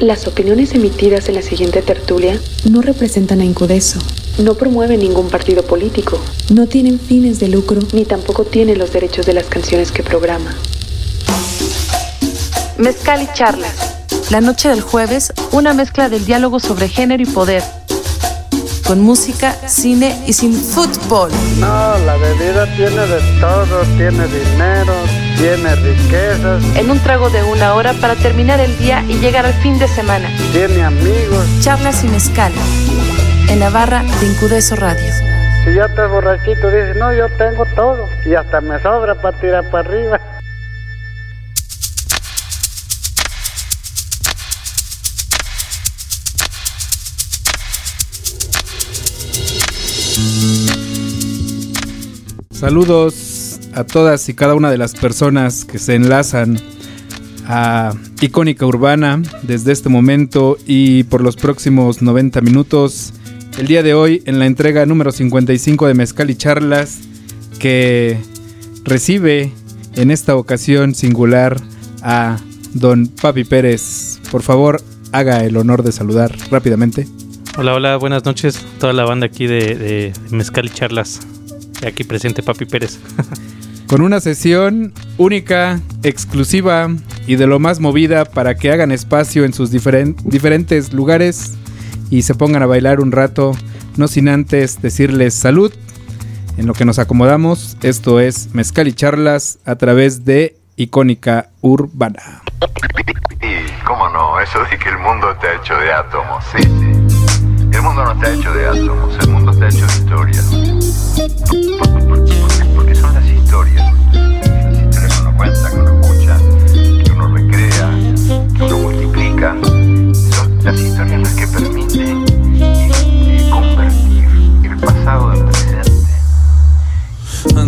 Las opiniones emitidas en la siguiente tertulia no representan a Incudeso, no promueven ningún partido político, no tienen fines de lucro, ni tampoco tienen los derechos de las canciones que programa. Mezcal y charlas. La noche del jueves, una mezcla del diálogo sobre género y poder. Con música, cine y sin fútbol. No, la bebida tiene de todo, tiene dinero, tiene riquezas, En un trago de una hora para terminar el día y llegar al fin de semana. tiene amigos. Charlas y mezcal. En la barra de Incudeso Radio. Si ya estás borrachito, dices, no, yo tengo todo. Y hasta me sobra para tirar para arriba. Saludos a todas y cada una de las personas que se enlazan a Icónica Urbana desde este momento y por los próximos 90 minutos. El día de hoy en la entrega número 55 de Mezcal y Charlas que recibe en esta ocasión singular a don Papi Pérez. Por favor, haga el honor de saludar rápidamente. Hola, hola, buenas noches. Toda la banda aquí de, de Mezcal y Charlas. Aquí presente Papi Pérez. con una sesión única, exclusiva y de lo más movida para que hagan espacio en sus diferen- diferentes lugares y se pongan a bailar un rato, no sin antes decirles salud. En lo que nos acomodamos, esto es Mezcal y Charlas a través de Icónica Urbana. Y cómo no, eso de que el mundo está hecho de átomos, sí, sí. El mundo no está hecho de átomos, el mundo está hecho de historias. Cuenta, que uno escucha, que uno recrea, que uno multiplica. Las historias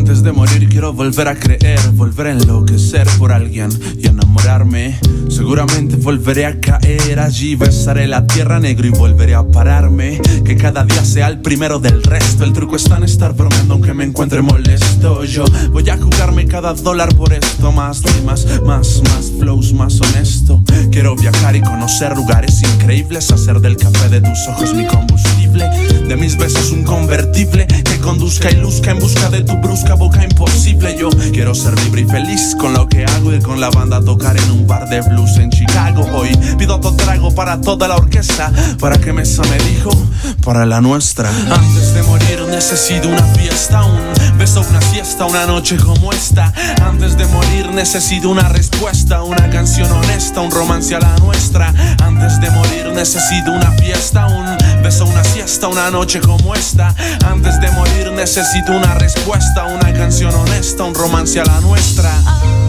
Antes de morir quiero volver a creer, volver a enloquecer por alguien y enamorarme. Seguramente volveré a caer allí, besaré la tierra negro y volveré a pararme. Que cada día sea el primero del resto. El truco está en estar bromeando aunque me encuentre molesto. Yo voy a jugarme cada dólar por esto, más rimas, más, más flows, más honesto. Quiero viajar y conocer lugares increíbles, hacer del café de tus ojos mi combustible, de mis besos un convertible que conduzca y luzca en busca de tu brusca boca imposible. Yo quiero ser libre y feliz con lo que hago, ir con la banda tocar en un bar de blues en Chicago. Hoy pido otro trago para toda la orquesta, para que Mesa me dijo, para la nuestra. Antes de morir necesito una fiesta, un beso, una siesta, una noche como esta. Antes de morir necesito una respuesta, una canción honesta, un romance a la nuestra. Antes de morir necesito una fiesta, un una noche como esta. Antes de morir necesito una respuesta, una canción honesta, un romance a la nuestra.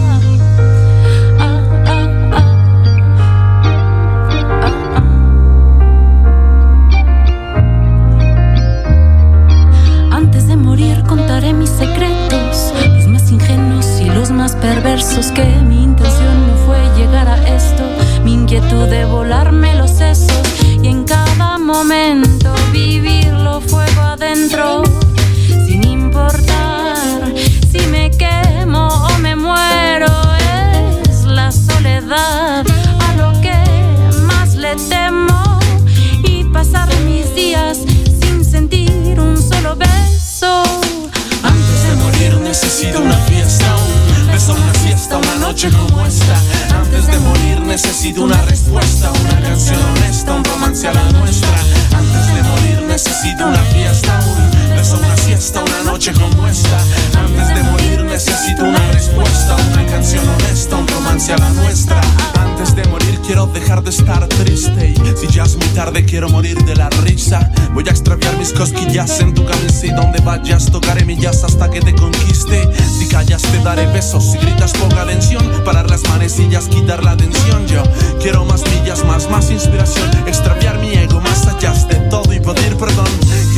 La nuestra. Antes de morir quiero dejar de estar triste y si ya es muy tarde quiero morir de la risa. Voy a extraviar mis cosquillas en tu camisa y donde vayas tocaré millas hasta que te conquiste. Si callas te daré besos, si gritas ponga atención, parar las manecillas, quitar la tensión. Yo quiero más millas, más, más inspiración, extraviar mi ego más allá de todo y pedir perdón.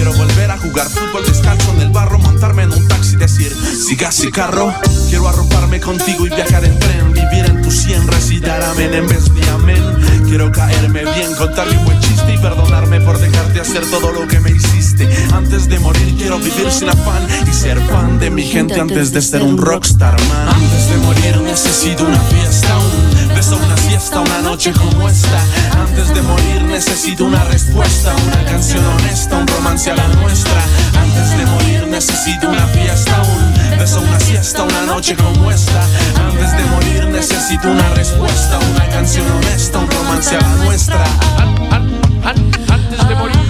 Quiero volver a jugar fútbol descalzo en el barro, montarme en un taxi, decir siga si carro. Quiero arroparme contigo y viajar en tren, vivir en tu sien, recitar amén en vez de amén. Quiero caerme bien, contarle un buen chiste y perdonarme por dejarte hacer todo lo que me hiciste. Antes de morir quiero vivir sin afán y ser fan de mi gente antes de ser un rockstar man. Antes de morir necesito una fiesta, un beso, una siesta, una noche como esta. Antes de morir necesito una respuesta, una canción honesta, un romance la nuestra. Antes de morir necesito una fiesta, un beso, una siesta, una noche como esta. Antes de morir necesito una respuesta, una canción honesta, un romance a la nuestra. Antes de morir.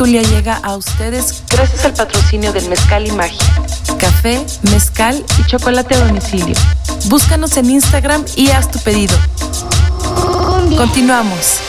Tertulia llega a ustedes Gracias al patrocinio del Mezcal y Magia. café, mezcal Y chocolate a domicilio. Búscanos en Instagram y haz tu pedido. Continuamos.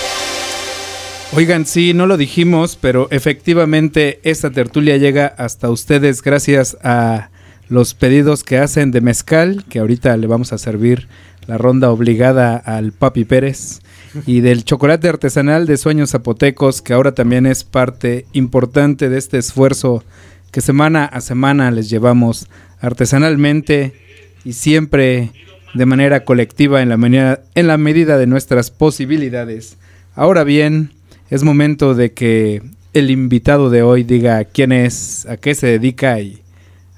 Oigan, sí, no lo dijimos, pero efectivamente esta tertulia llega hasta ustedes gracias a los pedidos que hacen de mezcal, que ahorita le vamos a servir la ronda obligada al Papi Pérez, y del chocolate artesanal de Sueños Zapotecos, que ahora también es parte importante de este esfuerzo que semana a semana les llevamos artesanalmente y siempre de manera colectiva en la, manera- en la medida de nuestras posibilidades. Ahora bien, es momento de que el invitado de hoy diga quién es, a qué se dedica y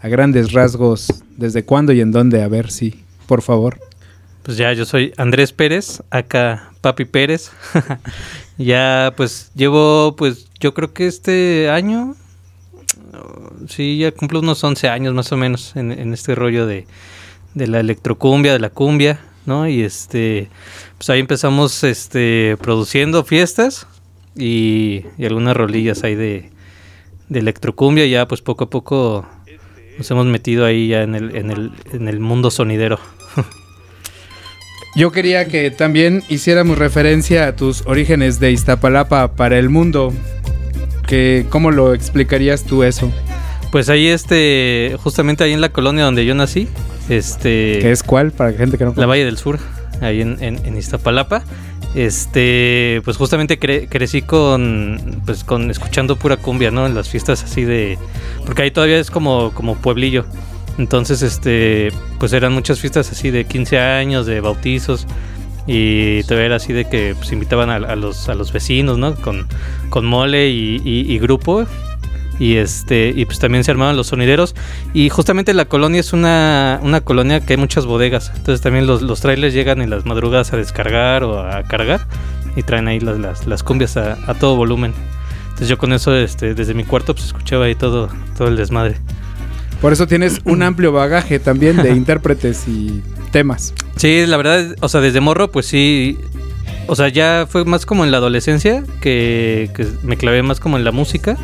a grandes rasgos desde cuándo y en dónde. A ver si, por favor. Pues ya, yo soy Andrés Pérez, acá Papi Pérez. ya, pues llevo, pues yo creo que este año, sí, ya cumplo unos 11 años más o menos en, en este rollo de, de la electrocumbia, de la cumbia, ¿no? Y este, pues ahí empezamos este, produciendo fiestas y, y algunas rolillas ahí de, de electrocumbia. Ya, pues poco a poco nos hemos metido ahí ya en el, en el, en el mundo sonidero. Yo quería que también hiciéramos referencia a tus orígenes de Iztapalapa para el mundo. Que, ¿Cómo lo explicarías tú eso? Pues ahí este, justamente ahí en la colonia donde yo nací, este, ¿Qué es cuál? Para gente que no la Valle del Sur, ahí en, en- en Iztapalapa. Este, pues justamente cre- crecí con, pues con escuchando pura cumbia, ¿no? En las fiestas así de, porque ahí todavía es como, como pueblillo. Entonces, este, pues eran muchas fiestas así de 15 años, de bautizos. Y todavía era así de que pues, invitaban a, a los, a los vecinos, ¿no? Con, con mole y, y- y grupo. Y este, y pues también se armaban los sonideros. Y justamente la colonia es una, una colonia que hay muchas bodegas. Entonces también los, los trailers llegan en las madrugadas a descargar o a cargar. Y traen ahí las, las, las cumbias a, a todo volumen. Entonces yo con eso, este, desde mi cuarto, pues escuchaba ahí todo, todo el desmadre. Por eso tienes un amplio bagaje también de intérpretes y temas. Sí, la verdad, o sea, desde morro, pues sí. O sea, ya fue más como en la adolescencia que, que me clavé más como en la música.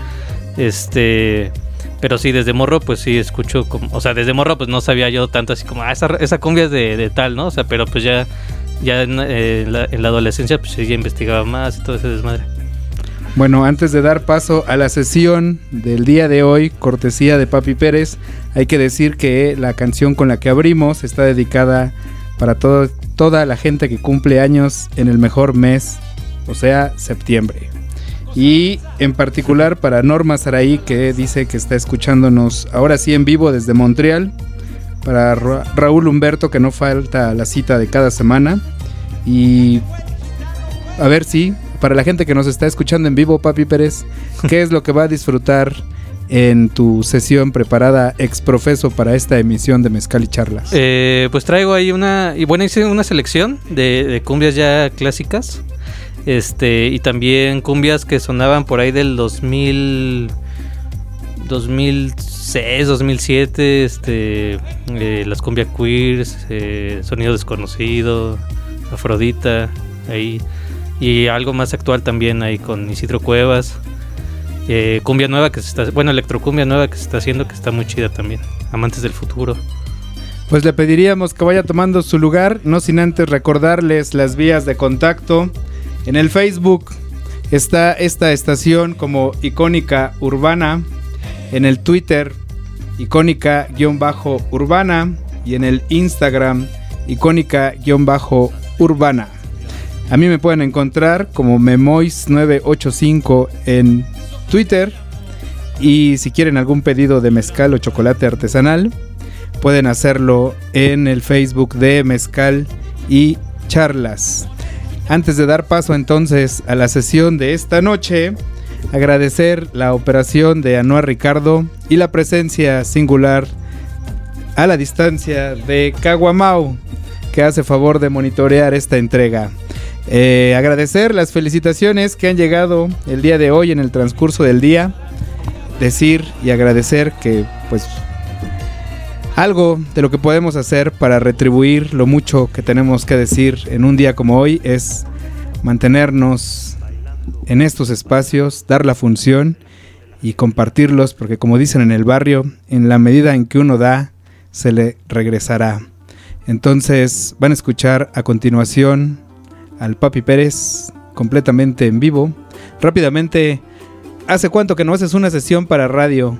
Este. Pero sí, desde morro, pues sí escucho como. O sea, desde morro, pues no sabía yo tanto así como, ah, esa, esa cumbia es de, de tal, ¿no? O sea, pero pues ya. Ya en, eh, en la, en la adolescencia, pues sí, ya investigaba más y todo ese desmadre. Bueno, antes de dar paso a la sesión del día de hoy, cortesía de Papi Pérez, hay que decir que la canción con la que abrimos está dedicada para toda la gente que cumple años en el mejor mes, o sea, septiembre. Y en particular para Norma Saraí, que dice que está escuchándonos ahora sí en vivo desde Montreal. Para Ra- Raúl Humberto, que no falta la cita de cada semana. Y a ver si, para la gente que nos está escuchando en vivo, Papi Pérez, ¿qué es lo que va a disfrutar en tu sesión preparada ex profeso para esta emisión de Mezcal y Charlas? Eh, pues traigo ahí una. Y bueno, hice una selección de, de cumbias ya clásicas. Este, y también cumbias que sonaban por ahí del 2000. 2006, 2007. Este, eh, las cumbias queers, eh, Sonido Desconocido. Afrodita, ahí. Y algo más actual también ahí con Isidro Cuevas. Eh, cumbia nueva que se está, bueno, electrocumbia nueva que se está haciendo que está muy chida también. Amantes del futuro. Pues le pediríamos que vaya tomando su lugar, no sin antes recordarles las vías de contacto. En el Facebook está esta estación como icónica urbana. En el Twitter, icónica-urbana. Y en el Instagram, icónica-urbana. A mí me pueden encontrar como Memois985 en Twitter. Y si quieren algún pedido de mezcal o chocolate artesanal, pueden hacerlo en el Facebook de Mezcal y Charlas. Antes de dar paso entonces a la sesión de esta noche, agradecer la operación de Anuar Ricardo y la presencia singular a la distancia de Caguamau, que hace favor de monitorear esta entrega. Eh, agradecer las felicitaciones que han llegado el día de hoy en el transcurso del día. Decir y agradecer que pues algo de lo que podemos hacer para retribuir lo mucho que tenemos que decir en un día como hoy es mantenernos en estos espacios, dar la función y compartirlos, porque como dicen en el barrio, en la medida en que uno da, se le regresará. Entonces van a escuchar a continuación al Papi Pérez completamente en vivo. Rápidamente, ¿hace cuánto que no haces una sesión para radio?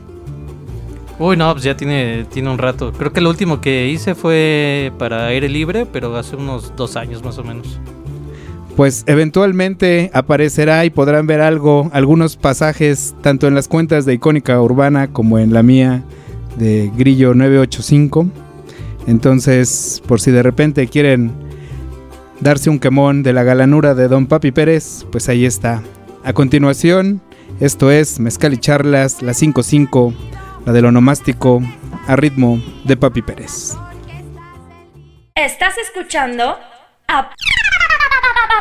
Uy, no, pues ya tiene, tiene un rato. Creo que lo último que hice fue para aire libre, pero hace unos dos años más o menos. Pues eventualmente aparecerá y podrán ver algo, algunos pasajes, tanto en las cuentas de Icónica Urbana como en la mía de Grillo 985. Entonces, por si de repente quieren darse un quemón de la galanura de Don Papi Pérez, pues ahí está. A continuación, esto es Mezcal y Charlas, la 55 la del onomástico a ritmo de Papi Pérez. Estás escuchando a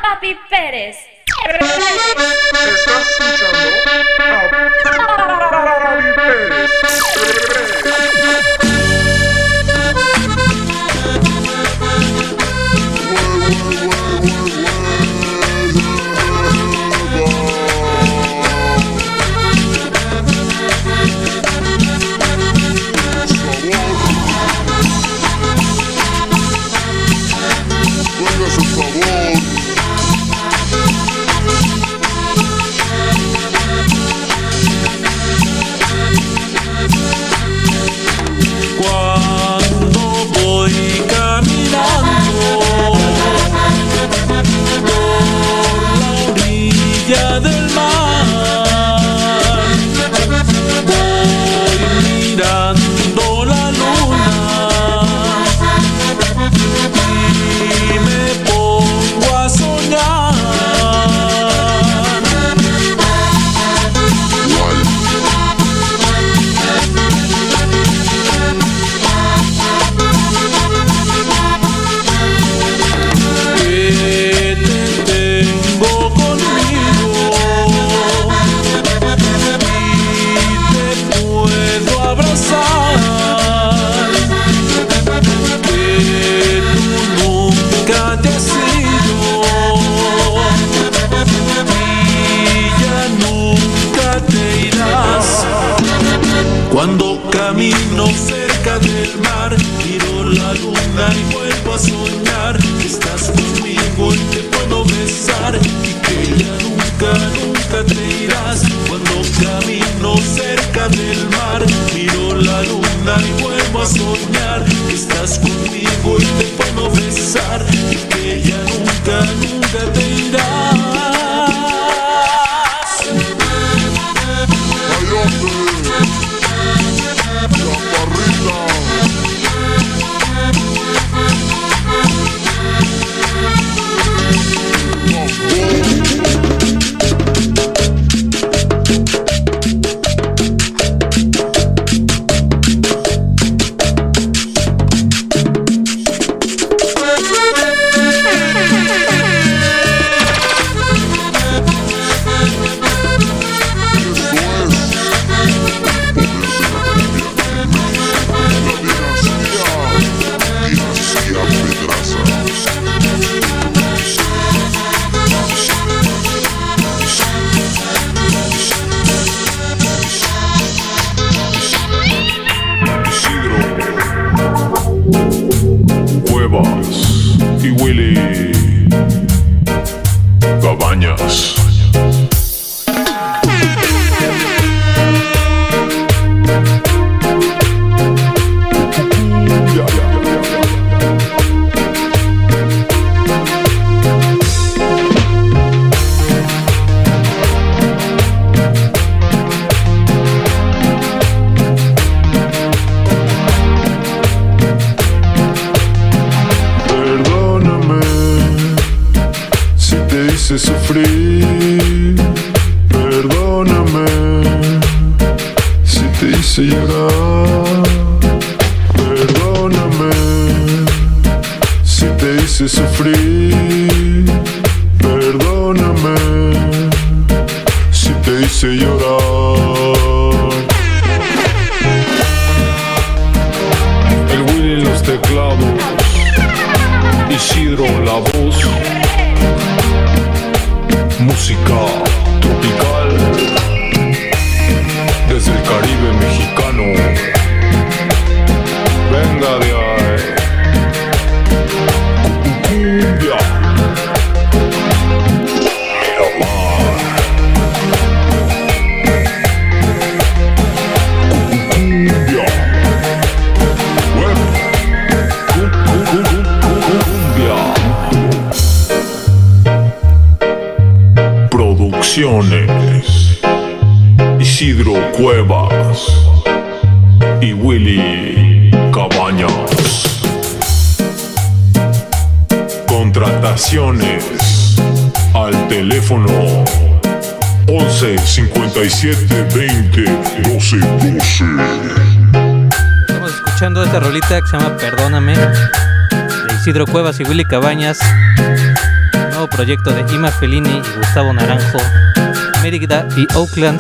Papi Pérez. Estás escuchando a Papi Pérez. Se llama Perdóname de Isidro Cuevas y Willy Cabañas. Nuevo proyecto de Ima Fellini y Gustavo Naranjo, Mérida y Oakland.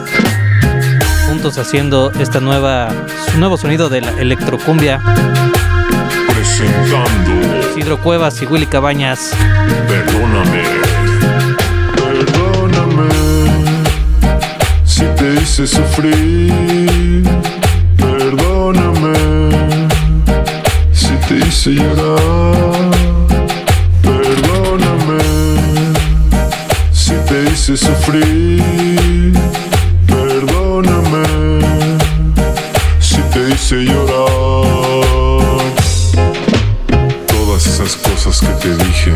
Juntos haciendo esta nueva, su nuevo sonido de la electrocumbia. Presentando Isidro Cuevas y Willy Cabañas. Perdóname. Perdóname si te hice sufrir. Hice llorar. Perdóname si te hice sufrir. Perdóname si te hice llorar. Todas esas cosas que te dije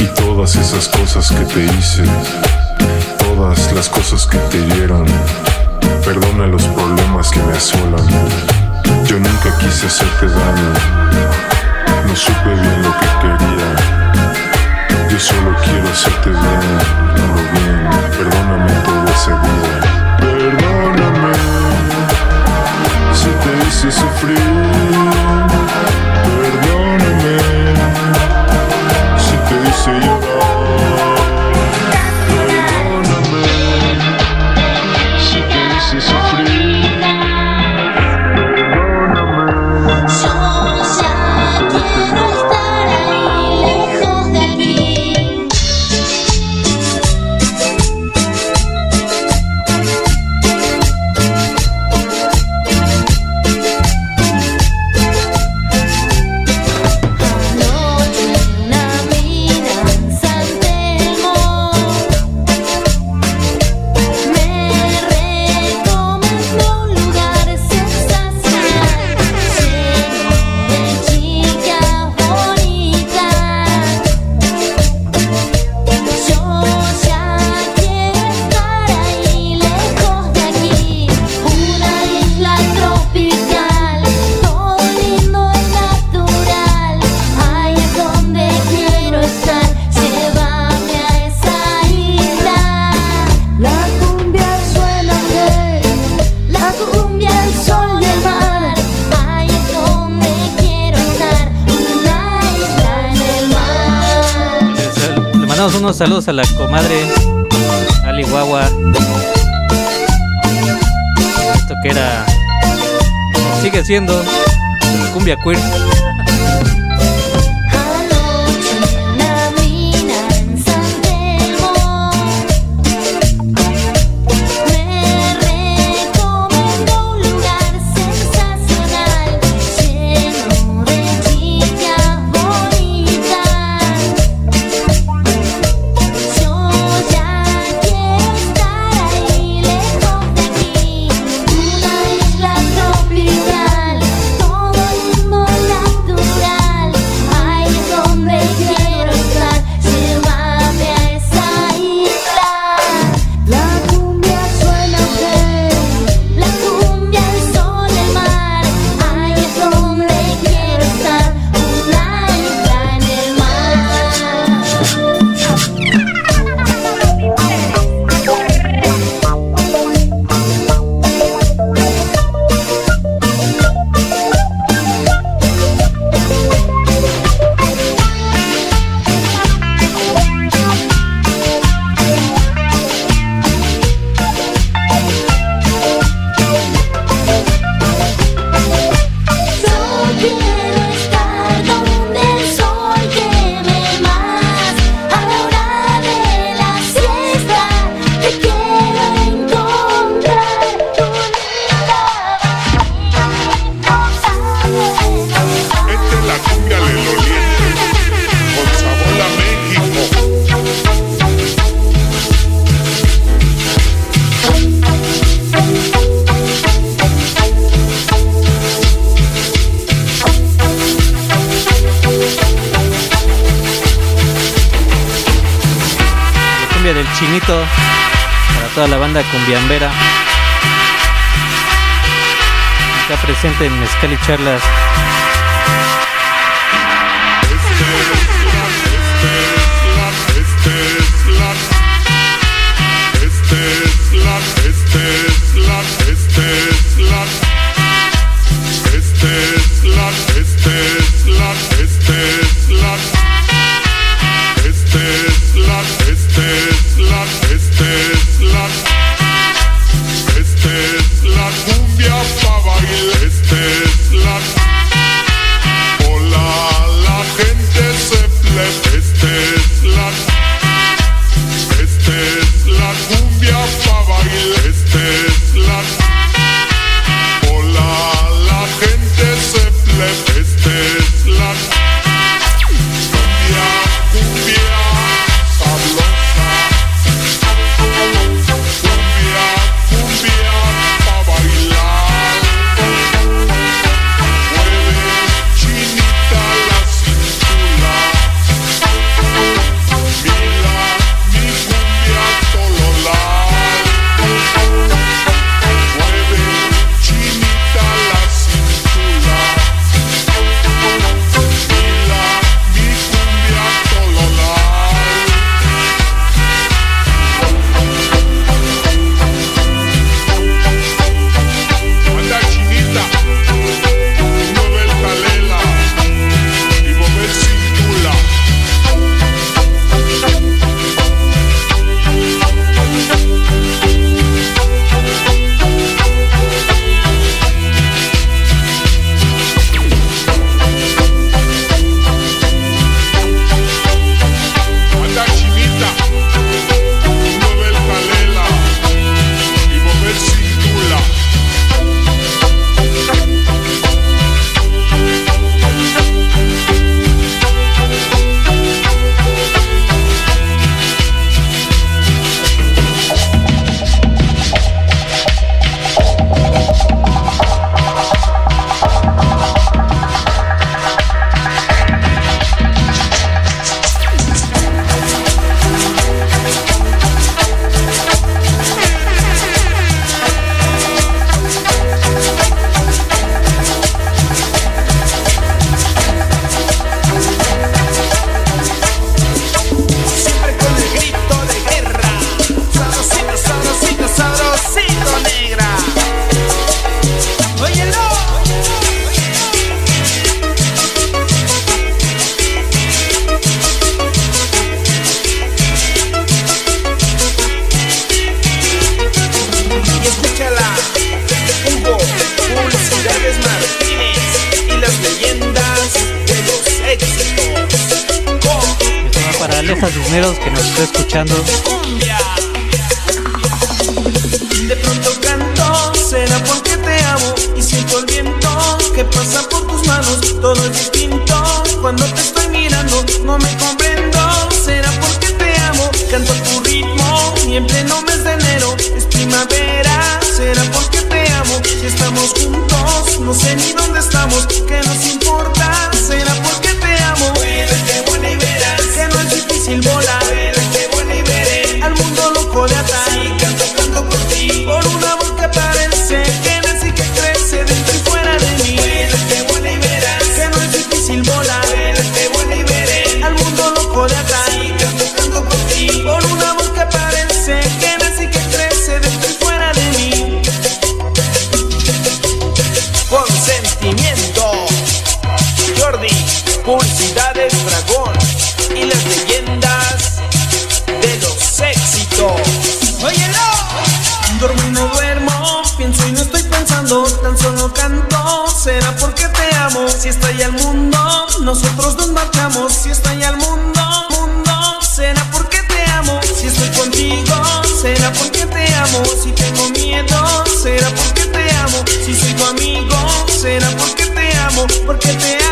y todas esas cosas que te hice, todas las cosas que te dieron. Perdona los problemas que me asolan. Yo nunca quise hacerte daño, no supe bien lo que quería. Yo solo quiero hacerte bien, lo bien. Perdóname todo ese día. Perdóname si te hice sufrir. Sigue para toda la banda cumbiambera. Está presente en Mezcal y Charlas Que nos está escuchando. De pronto canto, será porque te amo y siento el viento que pasa por tus manos. Todo es distinto cuando te estoy mirando, no me comprendo. Será porque te amo, canto a tu ritmo y en pleno mes de enero es primavera. Será porque te amo si estamos juntos, no sé ni dónde estamos, que nos importa. Será mundo, nosotros nos marchamos. Si estalla el mundo, mundo, será porque te amo. Si estoy contigo, será porque te amo. Si tengo miedo, será porque te amo. Si soy tu amigo, será porque te amo, porque te amo.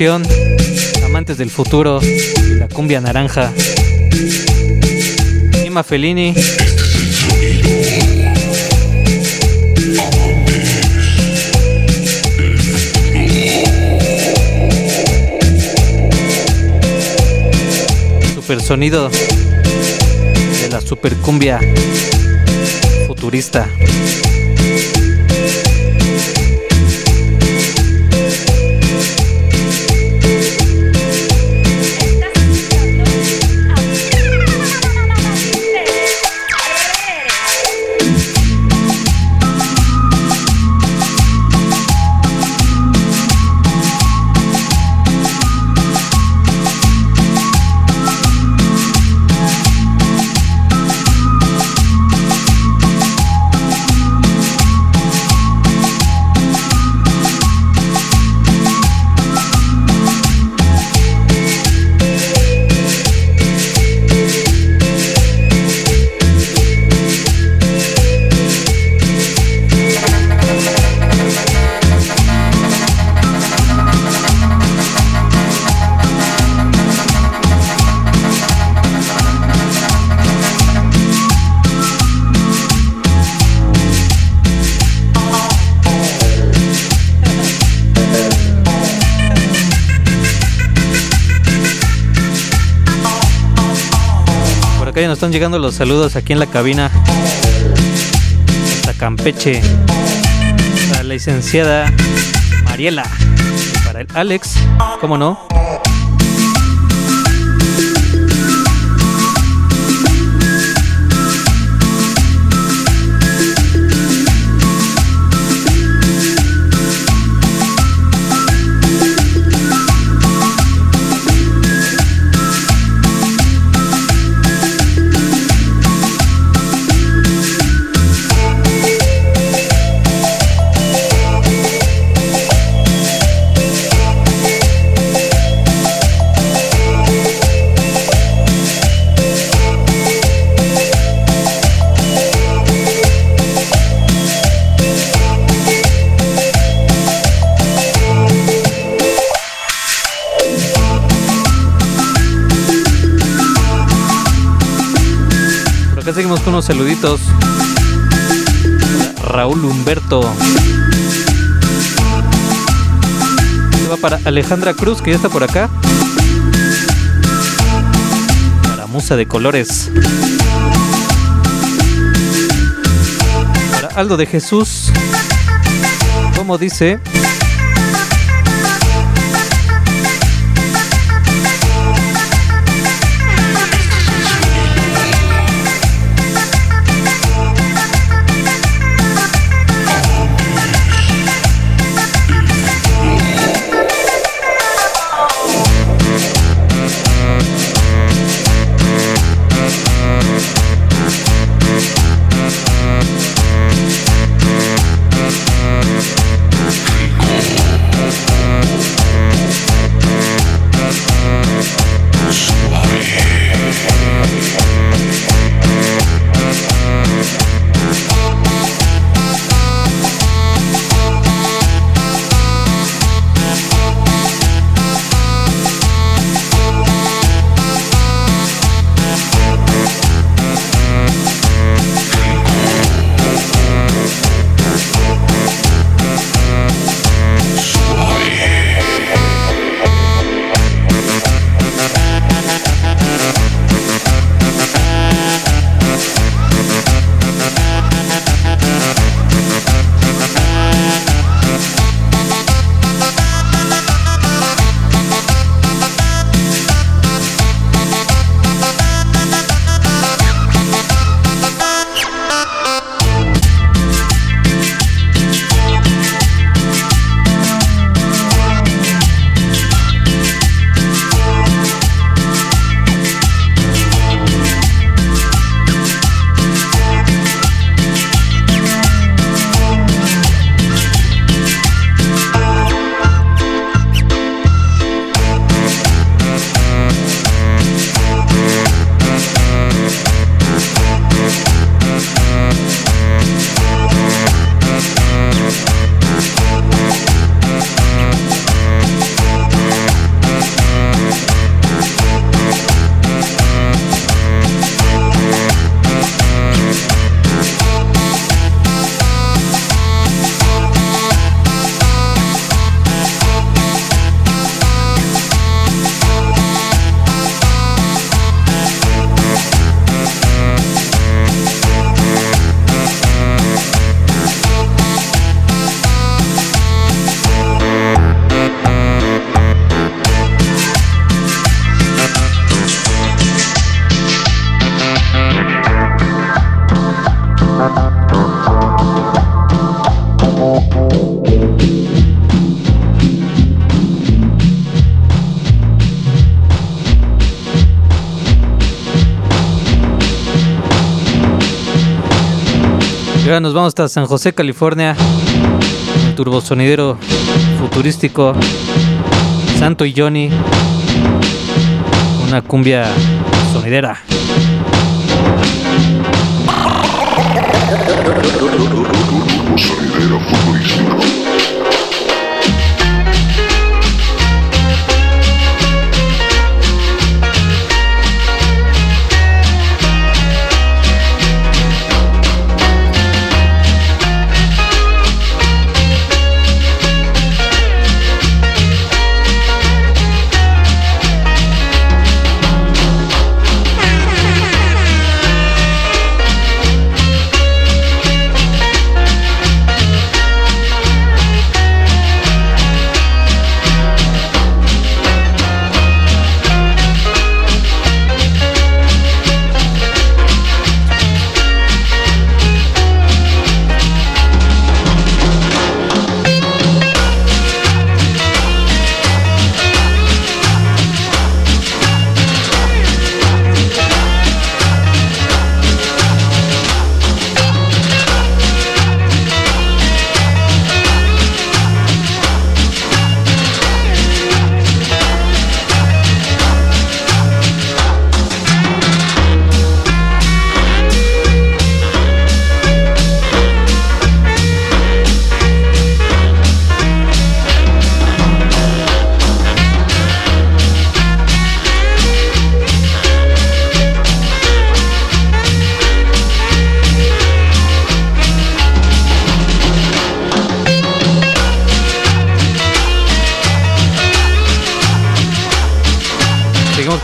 Amantes del Futuro, la cumbia naranja. Ima Fellini. Super sonido de la super cumbia futurista. Están llegando los saludos aquí en la cabina. Hasta Campeche. La licenciada Mariela. Para el Alex, ¿cómo no? Seguimos con unos saluditos. Raúl Humberto. Va para Alejandra Cruz, que ya está por acá. Para Musa de Colores. Para Aldo de Jesús. Como dice. Y ahora nos vamos hasta San José, California. Turbosonidero futurístico Santo y Johnny. Una cumbia sonidera. Futurístico.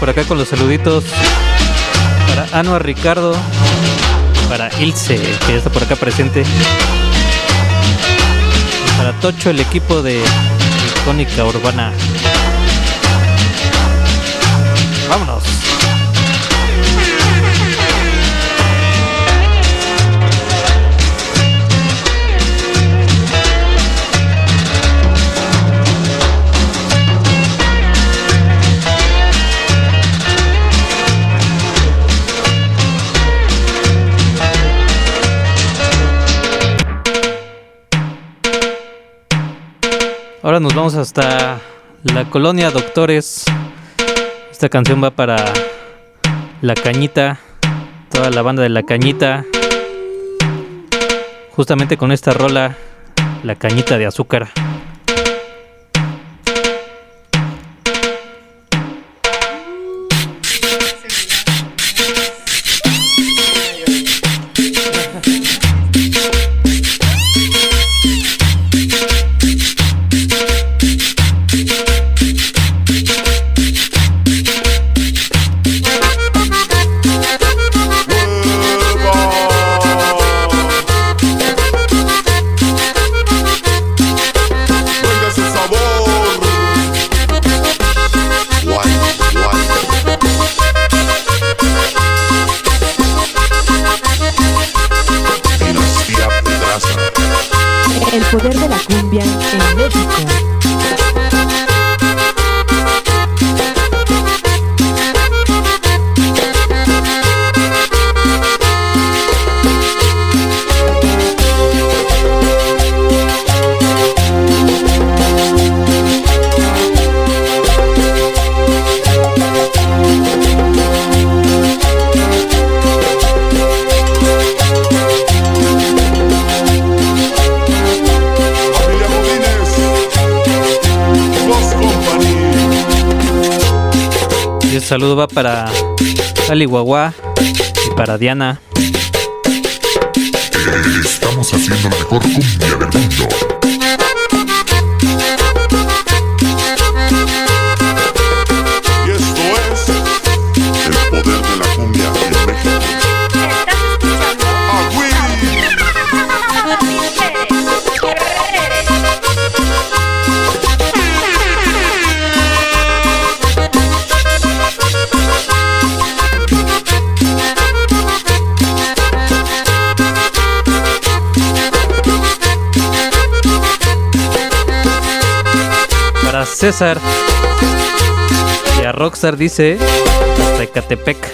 Por acá con los saluditos para Anuar Ricardo, para Ilse, que está por acá presente, y para Tocho, el equipo de Icónica Urbana. Vámonos. Ahora nos vamos hasta la colonia Doctores. Esta canción va para La Cañita, toda la banda de La Cañita. Justamente con esta rola, La Cañita de Azúcar. Ali Guagua y para Diana. Estamos haciendo la mejor cumbia del mundo. César. Y a Rockstar dice hasta.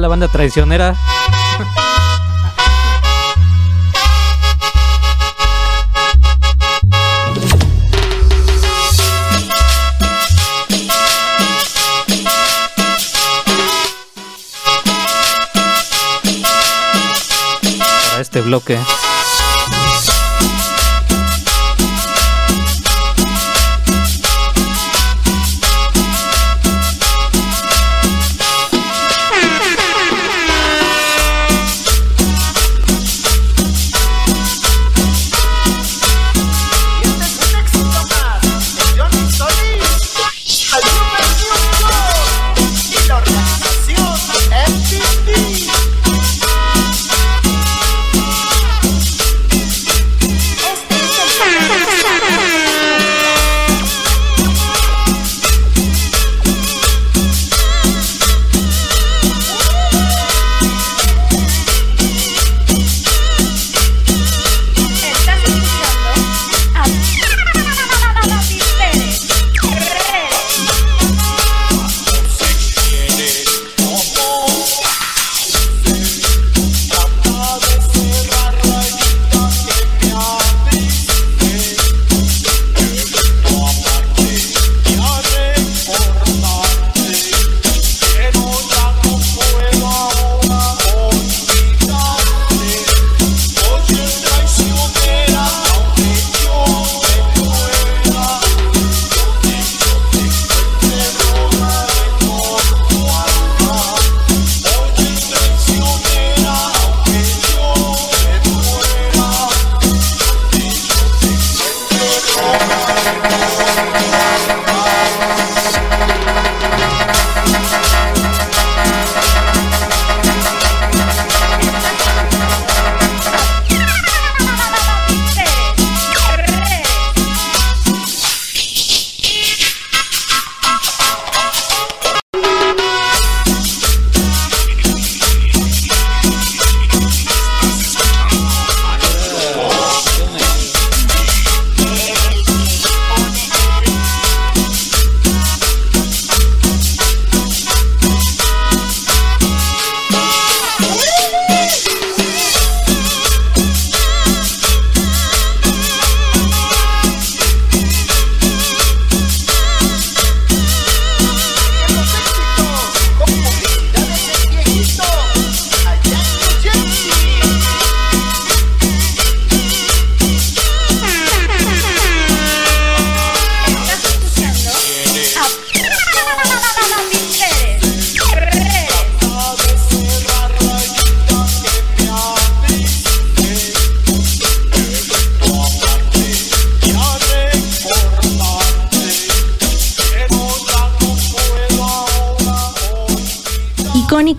La banda traicionera. Para este bloque.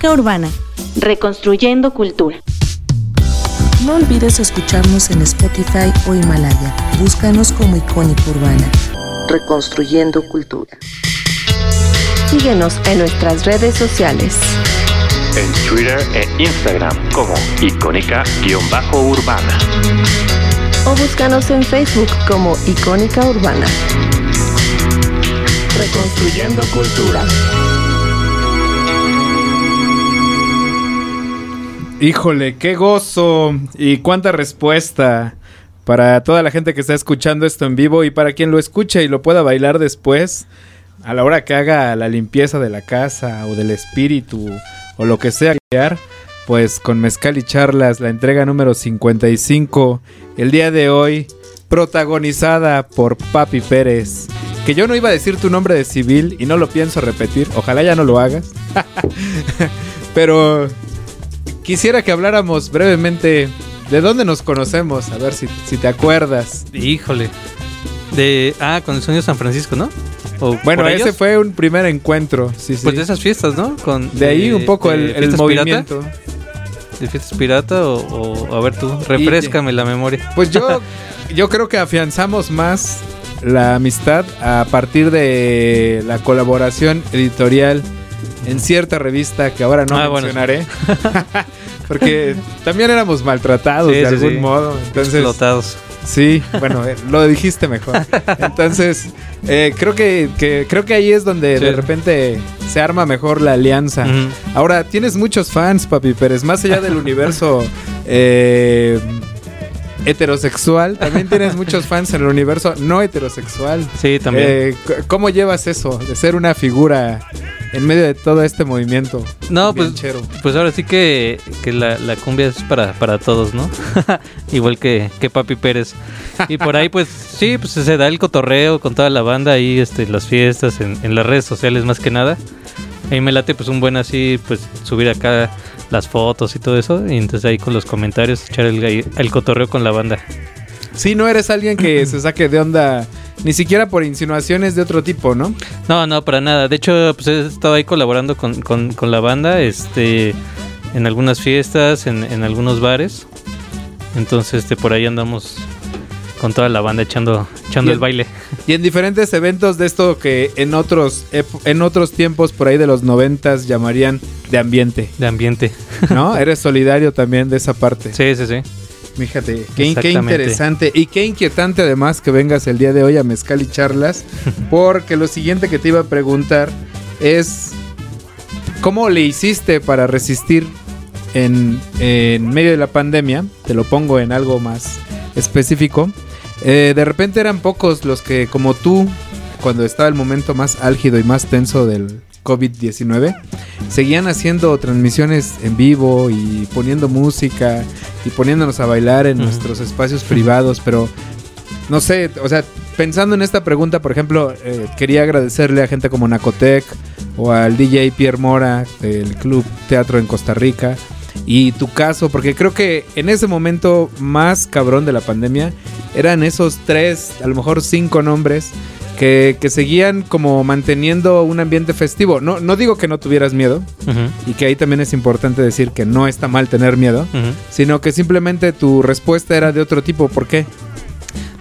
Urbana. Reconstruyendo cultura. No olvides escucharnos en Spotify o Himalaya. Búscanos como Icónica Urbana. Reconstruyendo cultura. Síguenos en nuestras redes sociales. En Twitter e Instagram como icónica-urbana. O búscanos en Facebook como Icónica Urbana. Reconstruyendo cultura. Híjole, qué gozo y cuánta respuesta para toda la gente que está escuchando esto en vivo y para quien lo escuche y lo pueda bailar después, a la hora que haga la limpieza de la casa o del espíritu o lo que sea, pues con Mezcal y Charlas, la entrega número 55, el día de hoy, protagonizada por Papi Pérez. Que yo no iba a decir tu nombre de civil y no lo pienso repetir, ojalá ya no lo hagas. Pero quisiera que habláramos brevemente de dónde nos conocemos, a ver si, si te acuerdas. Híjole. De. Ah, con el sueño de San Francisco, ¿no? ¿O Bueno, ese ellos? fue un primer encuentro, sí, sí. Pues de esas fiestas, ¿no? Con, De ahí un poco el- el movimiento. ¿De fiestas pirata o, o- a ver tú, refrescame la memoria? Pues yo, yo creo que afianzamos más la amistad a partir de la colaboración editorial en cierta revista que ahora no Ah, bueno. mencionaré. Porque también éramos maltratados Sí, de sí, algún sí. modo. Entonces, Explotados. Sí, bueno, eh, lo dijiste mejor. Entonces, eh, creo que, que- creo que ahí es donde de repente se arma mejor la alianza. Ahora, tienes muchos fans, Papi Pérez, más allá del universo eh, heterosexual, también tienes muchos fans en el universo no heterosexual. Sí, también. Eh, ¿Cómo llevas eso de ser una figura en medio de todo este movimiento? No, pues, pues ahora sí que, que la, la cumbia es para, para todos, ¿no? Igual que, que Papi Pérez. Y por ahí, pues sí, pues se da el cotorreo con toda la banda ahí, este, las fiestas, en, en las redes sociales más que nada. A mí me late pues un buen así, pues subir acá las fotos y todo eso. Y entonces ahí con los comentarios echar el, el cotorreo con la banda. Sí, no eres alguien que se saque de onda, ni siquiera por insinuaciones de otro tipo, ¿no? No, no, para nada. De hecho, pues he estado ahí colaborando con, con- con la banda, este, en algunas fiestas, en, en algunos bares. Entonces, este, por ahí andamos con toda la banda echando, echando el baile. Y en diferentes eventos de esto que en otros en otros tiempos por ahí de los noventas llamarían de ambiente, De ambiente. ¿no? Eres solidario también de esa parte. Sí, sí, sí. Fíjate, qué, qué interesante y qué inquietante además que vengas el día de hoy a Mezcal y Charlas, porque lo siguiente que te iba a preguntar es cómo le hiciste para resistir en, en medio de la pandemia, te lo pongo en algo más específico, Eh, de repente eran pocos los que como tú, cuando estaba el momento más álgido y más tenso del COVID-19, seguían haciendo transmisiones en vivo y poniendo música y poniéndonos a bailar en nuestros espacios privados, pero no sé, o sea, pensando en esta pregunta, por ejemplo, eh, quería agradecerle a gente como Nacotec o al DJ Pierre Mora del Club Teatro en Costa Rica y tu caso, porque creo que en ese momento más cabrón de la pandemia eran esos tres, a lo mejor cinco nombres que, que seguían como manteniendo un ambiente festivo. No, no digo que no tuvieras miedo, y que ahí también es importante decir que no está mal tener miedo, sino que simplemente tu respuesta era de otro tipo. ¿Por qué?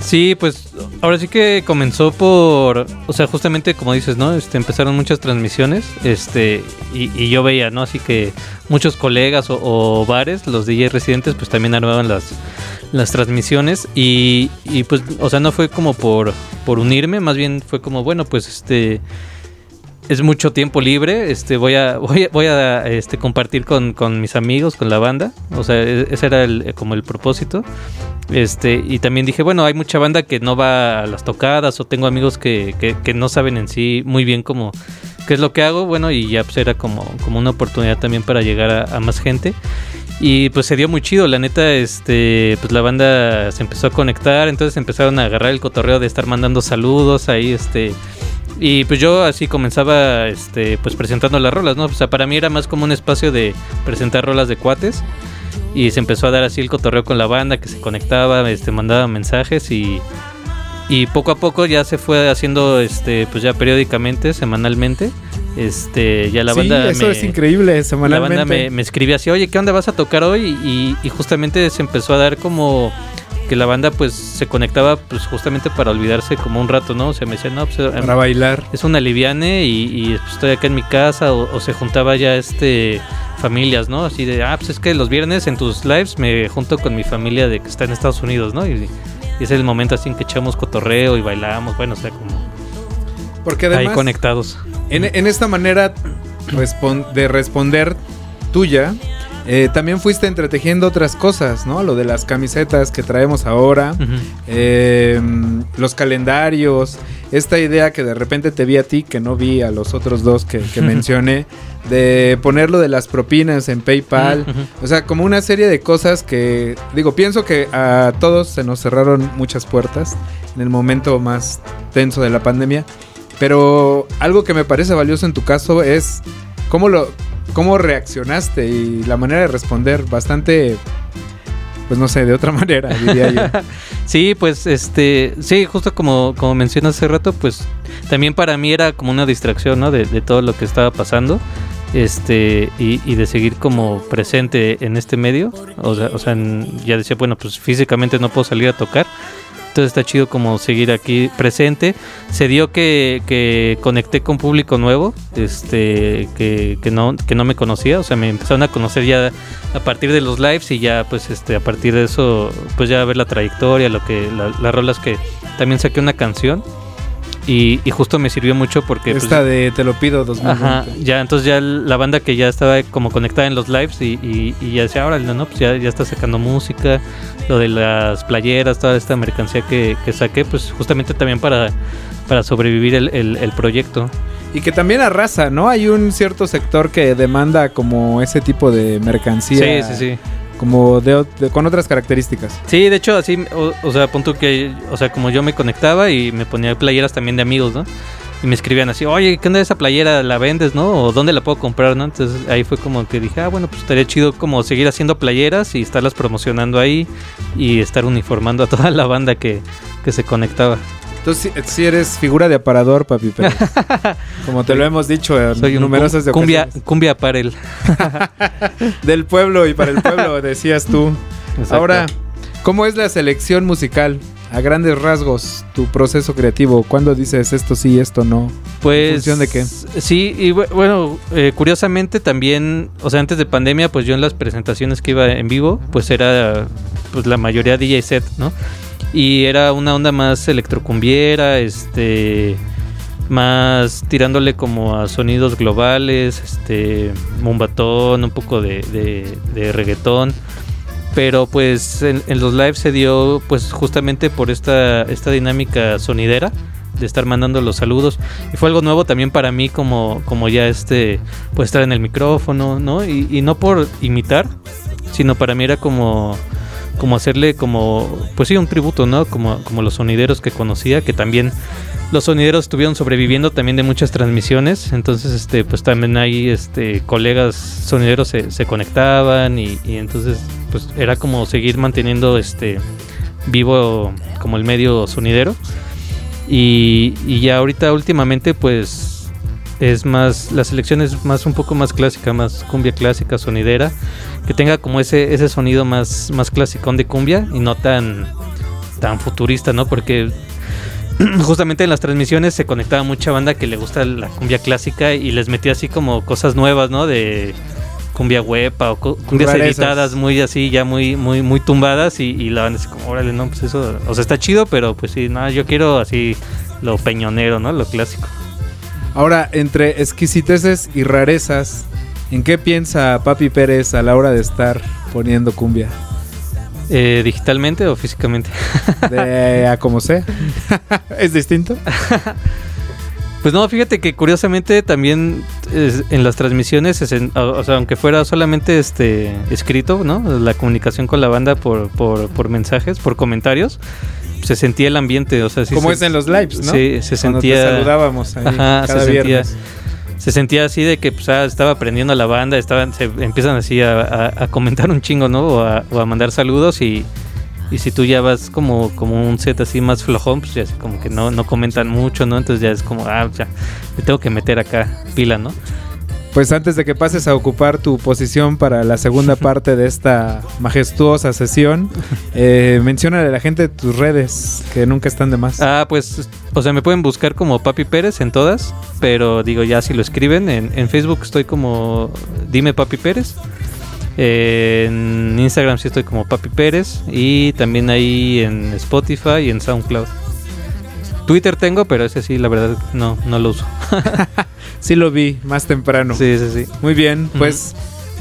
Sí, pues ahora sí que comenzó por, o sea, justamente como dices, ¿no? Este, empezaron muchas transmisiones, este, y, yo veía, ¿no? Así que muchos colegas o, o bares, los DJ residentes, pues también armaban las, las transmisiones y, y pues, o sea, no fue como por, por unirme, más bien fue como, bueno, pues este es mucho tiempo libre, este voy a voy a, este compartir con, con mis amigos, con la banda, o sea, e- ese era el, como el propósito. Este, y también dije, bueno, hay mucha banda que no va a las tocadas o tengo amigos que, que, que no saben en sí muy bien cómo qué es lo que hago, bueno, y ya pues era como, como una oportunidad también para llegar a, a más gente. Y pues se dio muy chido, la neta, este, pues la banda se empezó a conectar, entonces empezaron a agarrar el cotorreo de estar mandando saludos ahí, este, y pues yo así comenzaba, este, pues presentando las rolas, ¿no? O sea, para mí era más como un espacio de presentar rolas de cuates. Y se empezó a dar así el cotorreo con la banda, que se conectaba, este, mandaba mensajes y, y poco a poco ya se fue haciendo, este, pues ya periódicamente, semanalmente. Este, ya la sí, banda eso me- es increíble, la semanalmente. banda me, me escribía así, oye, ¿qué onda vas a tocar hoy? Y, y justamente se empezó a dar como que la banda pues se conectaba pues justamente para olvidarse como un rato, ¿no? O sea, me decían, no, pues em, Para bailar. es una liviane y, y, pues, estoy acá en mi casa o, o se juntaba ya este familias, ¿no? Así de, ah, pues es que los viernes en tus lives me junto con mi familia de que está en Estados Unidos, ¿no? Y, y es el momento así en que echamos cotorreo y bailamos, bueno, o sea, como Porque ahí además, conectados. en, en esta manera de responder tuya, eh, también fuiste entretejiendo otras cosas, ¿no? Lo de las camisetas que traemos ahora, eh, los calendarios, esta idea que de repente te vi a ti, que no vi a los otros dos que, que mencioné, de ponerlo de las propinas en PayPal, o sea, como una serie de cosas que, digo, pienso que a todos se nos cerraron muchas puertas en el momento más tenso de la pandemia, pero algo que me parece valioso en tu caso es cómo lo cómo reaccionaste y la manera de responder bastante pues no sé, de otra manera, diría. Sí, pues este, sí, justo como, como mencionas hace rato, pues también para mí era como una distracción, ¿no? De, todo lo que estaba pasando. Este, y, y de seguir como presente en este medio. O sea, o sea, en- ya decía, bueno, pues físicamente no puedo salir a tocar. Entonces está chido como seguir aquí presente. Se dio que, que conecté con público nuevo, este, que, que no, que no me conocía, o sea, me empezaron a conocer ya a partir de los lives y ya pues este, a partir de eso, pues ya ver la trayectoria, lo que, la- las rolas que también saqué una canción. Y, y justo me sirvió mucho porque pues, Esta de Te lo pido 2020. Ajá, ya entonces ya la banda que ya estaba como conectada en los lives y, y, y ya decía, ahora no, pues ya, ya está sacando música, lo de las playeras, toda esta mercancía que, que saqué, pues justamente también para, para sobrevivir el, el- el proyecto. Y que también arrasa, ¿no? Hay un cierto sector que demanda como ese tipo de mercancía. Sí, sí, sí. Como de, con otras características. Sí, de hecho así, o, o sea, punto que, o sea, como yo me conectaba y me ponía playeras también de amigos, ¿no? Y me escribían así, oye, ¿qué onda esa playera? ¿La vendes, no? ¿O dónde la puedo comprar, no? Entonces ahí fue como que dije, ah, bueno, pues estaría chido como seguir haciendo playeras y estarlas promocionando ahí y estar uniformando a toda la banda que, que se conectaba. Entonces, si, si eres figura de aparador, papi. Pérez. Como te lo hemos dicho en Soy un numerosas cum- cumbia, ocasiones. cumbia. Del pueblo y para el pueblo, decías tú. Exacto. Ahora, ¿cómo es la selección musical? A grandes rasgos, tu proceso creativo. ¿Cuándo dices esto sí, esto no? Pues. ¿En función de qué? Sí, y bu- bueno, eh, curiosamente también, o sea, antes de pandemia, pues yo en las presentaciones que iba en vivo, pues era pues la mayoría DJ set, ¿no? Y era una onda más electrocumbiera, este más tirándole como a sonidos globales, este mumbatón, un poco de, de, de reggaetón. Pero pues en, los lives se dio pues justamente por esta, esta dinámica sonidera de estar mandando los saludos y fue algo nuevo también para mí como, como ya este pues estar en el micrófono no y, y no por imitar sino para mí era como como hacerle como pues sí un tributo no como, como los sonideros que conocía que también los sonideros estuvieron sobreviviendo también de muchas transmisiones. Entonces este pues también ahí este colegas sonideros se, se conectaban y, y entonces pues era como seguir manteniendo este vivo como el medio sonidero. Y ya ahorita últimamente pues es más, la selección es más un poco más clásica, más cumbia clásica, sonidera, que tenga como ese, ese sonido más, más clasicón de cumbia y no tan, tan futurista, ¿no? Porque justamente en las transmisiones se conectaba mucha banda que le gusta la cumbia clásica y les metía así como cosas nuevas, ¿no? De cumbia huepa o cu- cumbias editadas muy así, ya muy, muy, muy tumbadas y, y la banda así como, órale, no, pues eso, o sea, está chido, pero pues sí, no, yo quiero así lo peñonero, ¿no? Lo clásico. Ahora, entre exquisiteces y rarezas, ¿en qué piensa Papi Pérez a la hora de estar poniendo cumbia? Eh, ¿Digitalmente o físicamente? De a como sea. ¿Es distinto? Pues no, fíjate que curiosamente también es- en las transmisiones, se sen- o, o sea, aunque fuera solamente este escrito, ¿no? La comunicación con la banda por, por, por mensajes, por comentarios, se sentía el ambiente, o sea, sí Como se- es en los lives, ¿no? Sí, se Cuando te sentía... saludábamos ahí cada se sentía, viernes. se sentía así de que pues, ah, estaba aprendiendo la banda, estaban, se empiezan así a, a- a comentar un chingo, ¿no? O a, o a mandar saludos y, y si tú ya vas como, como un set así más flojón, pues ya como que no, no comentan mucho, ¿no? Entonces ya es como, ah, ya, me tengo que meter acá pila, ¿no? Pues antes de que pases a ocupar tu posición para la segunda parte de esta majestuosa sesión, eh, menciónale a la gente tus redes, que nunca están de más. Ah, pues, o sea, me pueden buscar como Papi Pérez en todas, pero digo, ya si lo escriben, en, en Facebook estoy como Dime Papi Pérez. Eh, en Instagram sí estoy como Papi Pérez. Y también ahí en Spotify y en SoundCloud. Twitter tengo, pero ese sí, la verdad, no, no lo uso. Sí lo vi más temprano. Sí, sí, sí. Muy bien, pues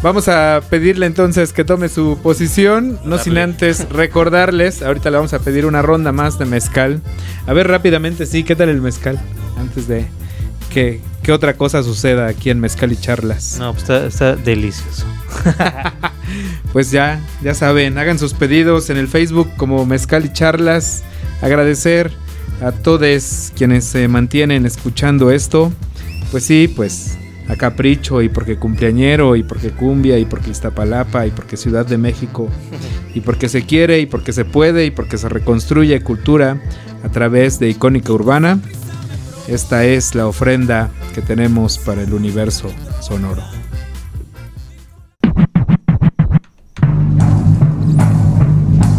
vamos a pedirle entonces que tome su posición, no sin antes recordarles, ahorita le vamos a pedir una ronda más de mezcal. A ver rápidamente, sí, ¿qué tal el mezcal? Antes de que, que otra cosa suceda aquí en Mezcal y Charlas. No, pues está, está delicioso. Pues ya, ya saben, hagan sus pedidos en el Facebook como Mezcal y Charlas. Agradecer a todos quienes se mantienen escuchando esto. Pues sí, pues a capricho y porque cumpleañero y porque cumbia y porque Iztapalapa y porque Ciudad de México y porque se quiere y porque se puede y porque se reconstruye cultura a través de icónica urbana. Esta es la ofrenda que tenemos para el universo sonoro.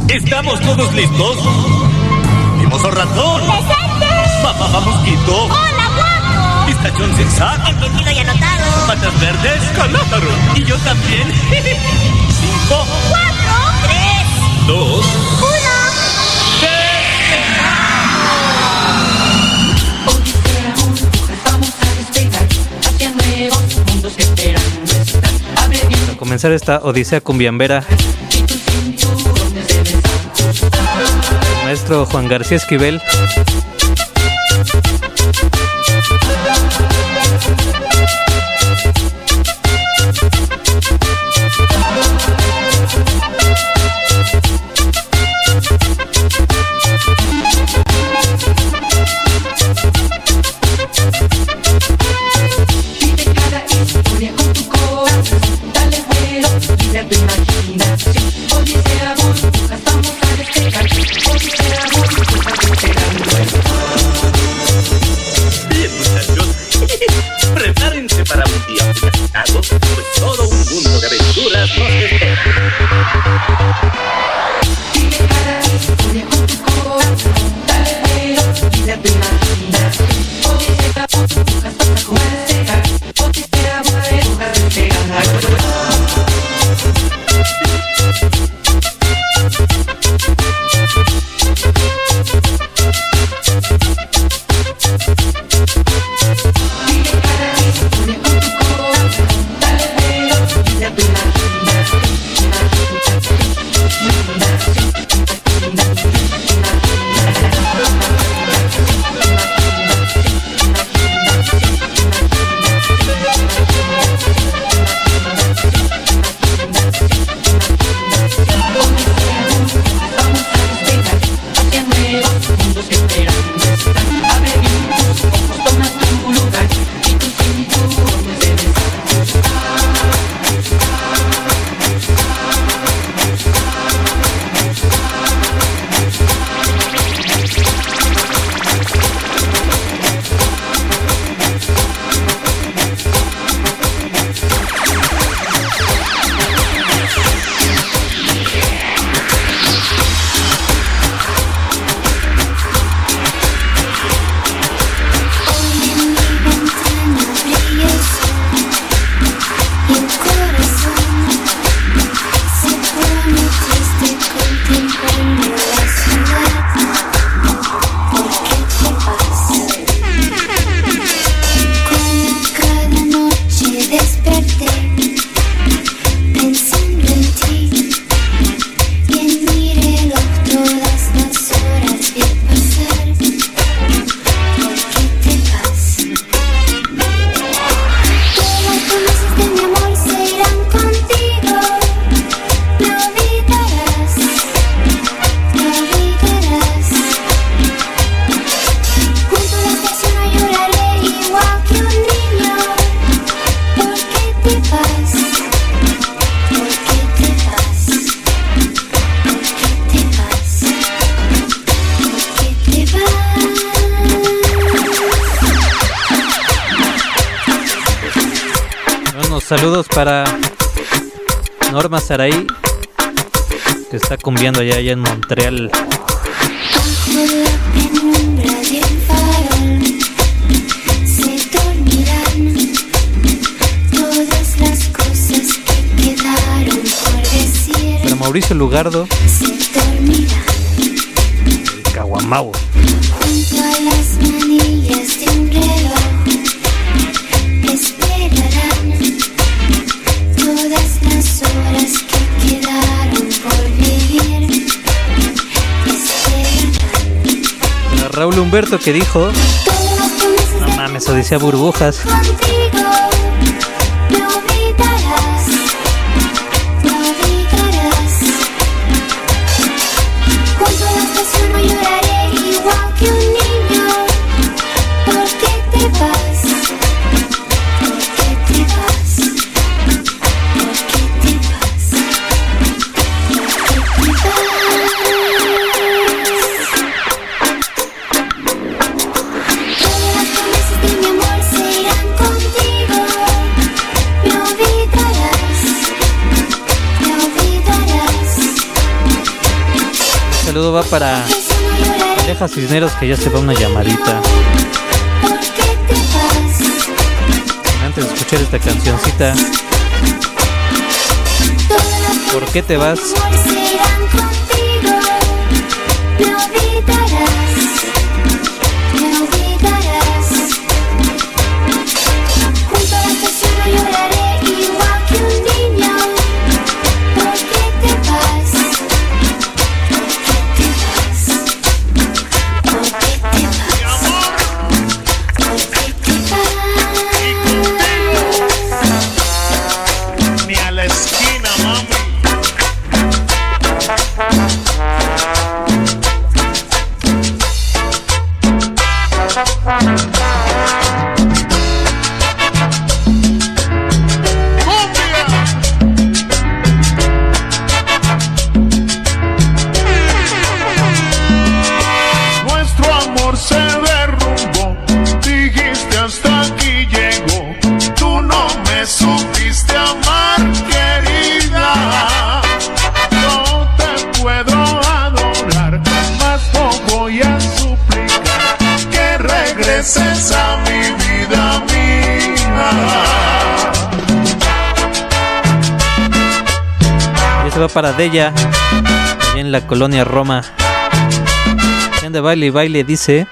¿Estamos todos listos? ¡Mimoso ratón! ¡Presente! ¡Papá mosquito! ¡Hola! ¡Oh, Entendido y anotado. Patas verdes con Y yo también. Cinco. Cuatro. Tres. Dos. Uno. Para comenzar esta odisea cumbiambera maestro Juan García Esquivel Saludos para Norma Saraí, que está cumbiando allá, allá en Montreal. Para Mauricio Lugardo, el Caguamabo. Paulo Humberto que dijo, no mames, Odisea Burbujas. para Deja Cisneros que ya se va una llamadita. Antes de escuchar esta cancioncita, ¿por qué te vas? va para Della, allá en la colonia Roma. Anda baile y baile, dice.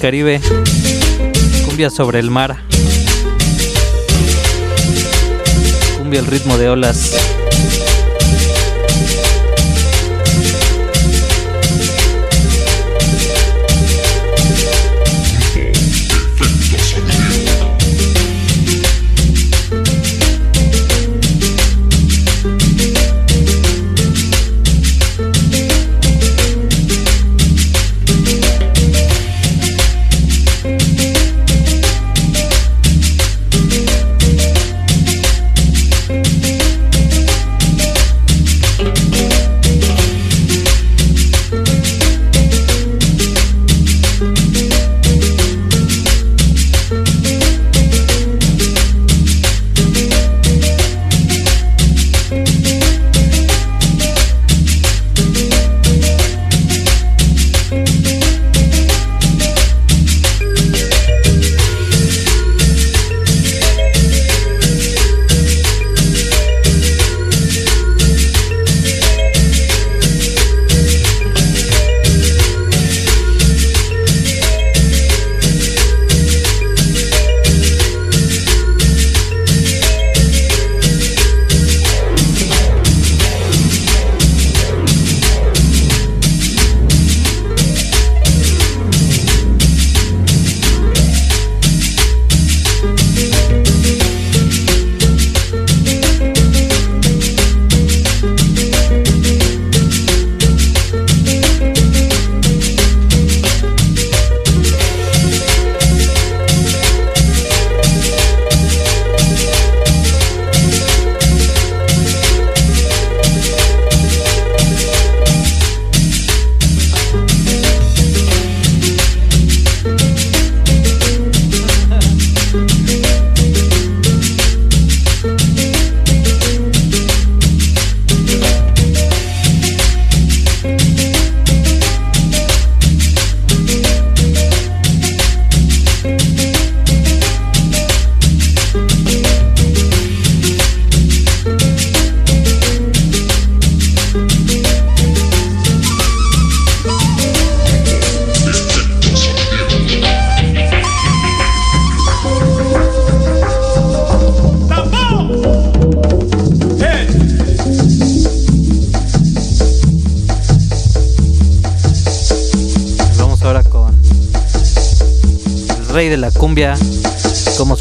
Caribe, cumbia sobre el mar, cumbia el ritmo de olas.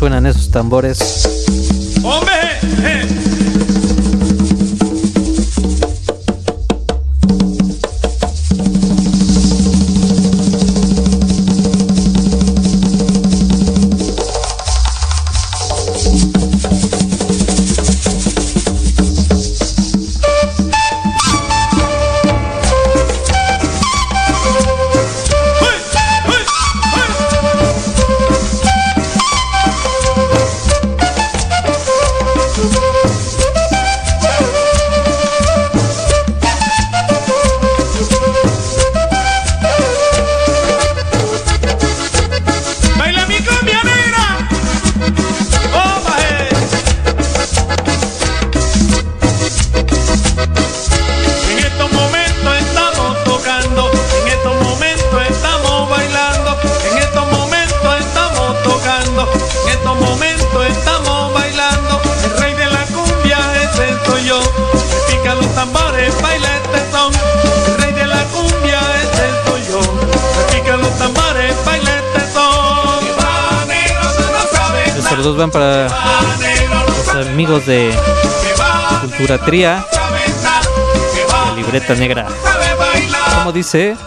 suenan esos tambores. de Cultura Tría, la libreta negra. Como dice?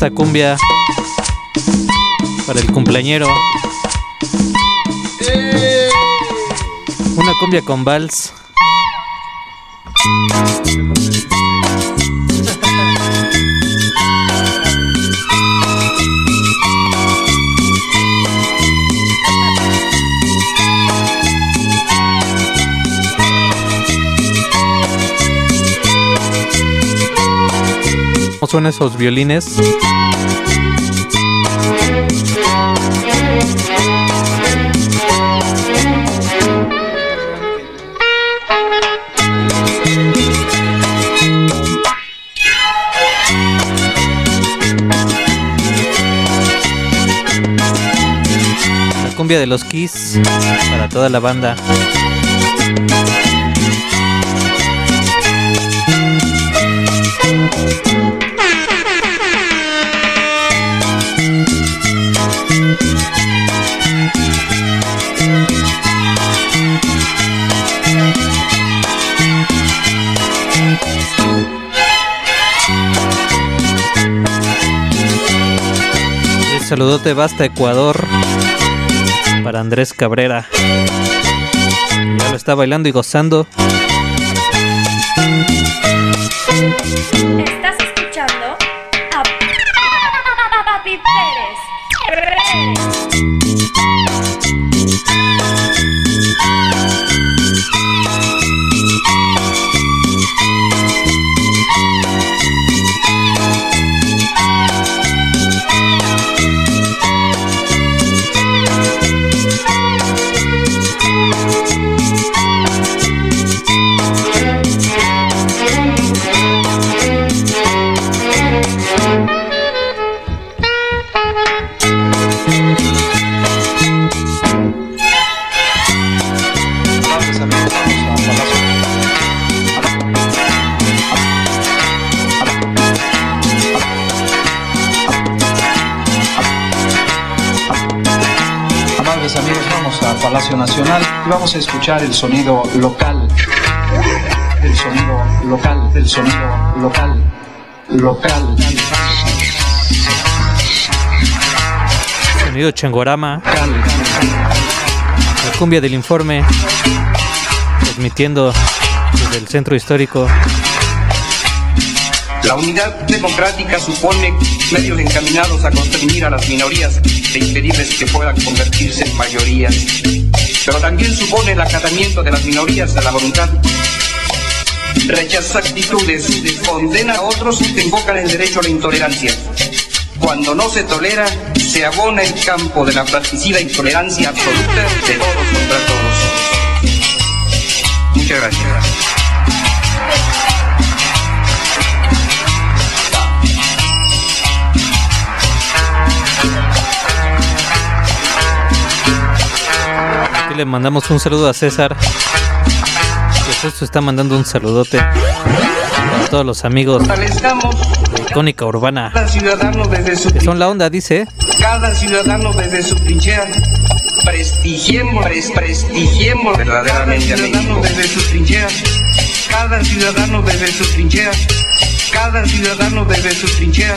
esta cumbia para el cumpleañero. ¡Eh! Una cumbia con vals. son esos violines? La cumbia de los Kiss para toda la banda. saludote va hasta Ecuador para Andrés Cabrera. Ya lo está bailando y gozando. Vamos a escuchar el sonido local. El sonido local, el sonido local, local. Sonido Changorama. La cumbia del informe. Transmitiendo desde el centro histórico. La unidad democrática supone medios encaminados a constreñir a las minorías e impedirles que puedan convertirse en mayorías. Pero también supone el acatamiento de las minorías a la voluntad. Rechaza actitudes, condena a otros que invocan el derecho a la intolerancia. Cuando no se tolera, se abona el campo de la fratricida intolerancia absoluta de todos contra todos. Muchas gracias. Le mandamos un saludo a César. Que Jesús está mandando un saludote a todos los amigos de Icónica Urbana. cada ciudadano desde su Que son la onda, dice. cada ciudadano desde su trinchera. Prestigiemos, pres- prestigiemos verdaderamente a México. desde su trinchera. Cada ciudadano desde su trinchera. Cada ciudadano desde su trinchera.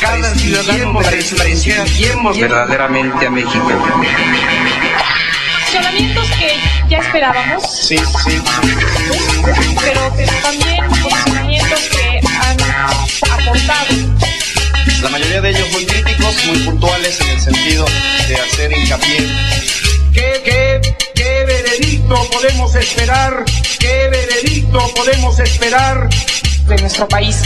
Cada ciudadano desde su trinchera. Prestigiemos verdaderamente a México. Posicionamientos que ya esperábamos, Sí, sí. pero que también posicionamientos que han aportado. La mayoría de ellos muy críticos, muy puntuales en el sentido de hacer hincapié. ¿Qué, qué, qué veredicto podemos esperar? ¿Qué veredicto podemos esperar de nuestro país?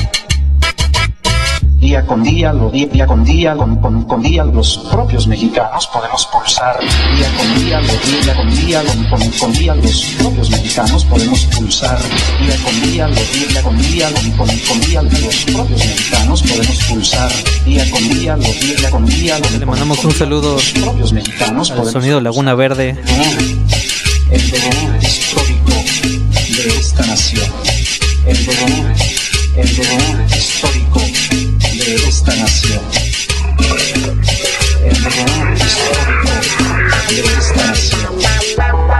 Día con día, lo día, día con día, con, con- con día, los propios mexicanos podemos pulsar. Día con día, lo día con día, con, con- con día, los propios mexicanos podemos pulsar. Día con día, lo día con día, con, con- con día, los propios mexicanos podemos pulsar. Día con día, lo día con día, con- Le mandamos un saludo los propios mexicanos al sonido Laguna Verde. el devenir histórico de esta nación. El devenir, el devenir histórico de esta nación. El devenir histórico de esta nación.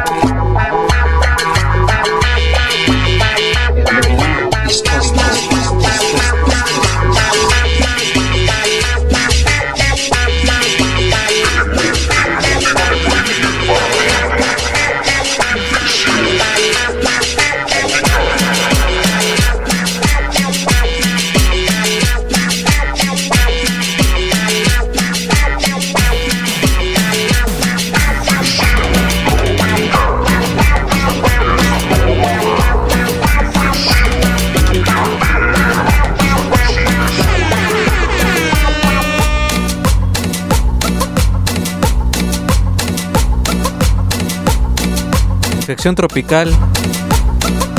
Tropical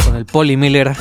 con el Poli Miller.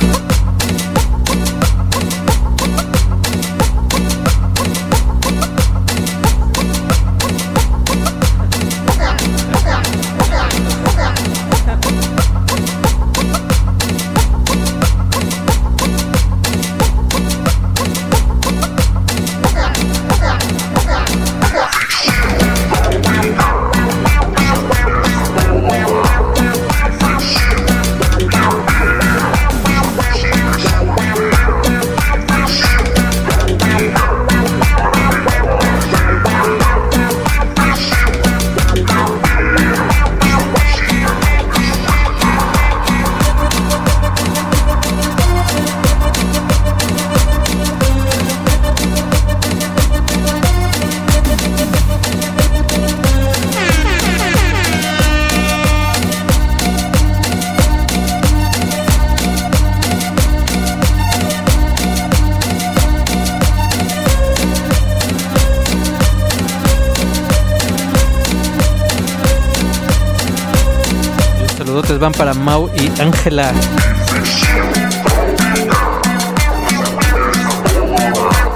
van para Mau y Ángela.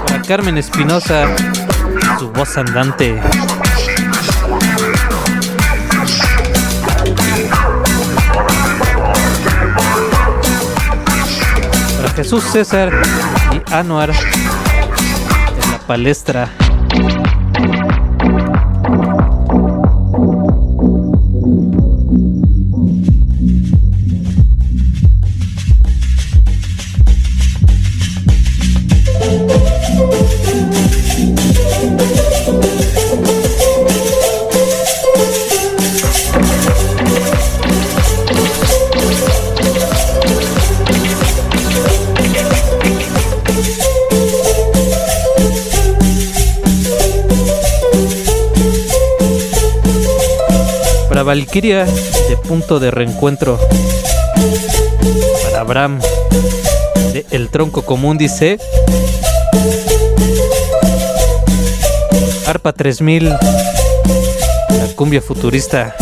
Para Carmen Espinosa, su voz andante. Para Jesús César y Anuar de la palestra. Valkyria de punto de reencuentro. Para Bram de El Tronco Común dice. Arpa 3000, la cumbia futurista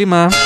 Lima.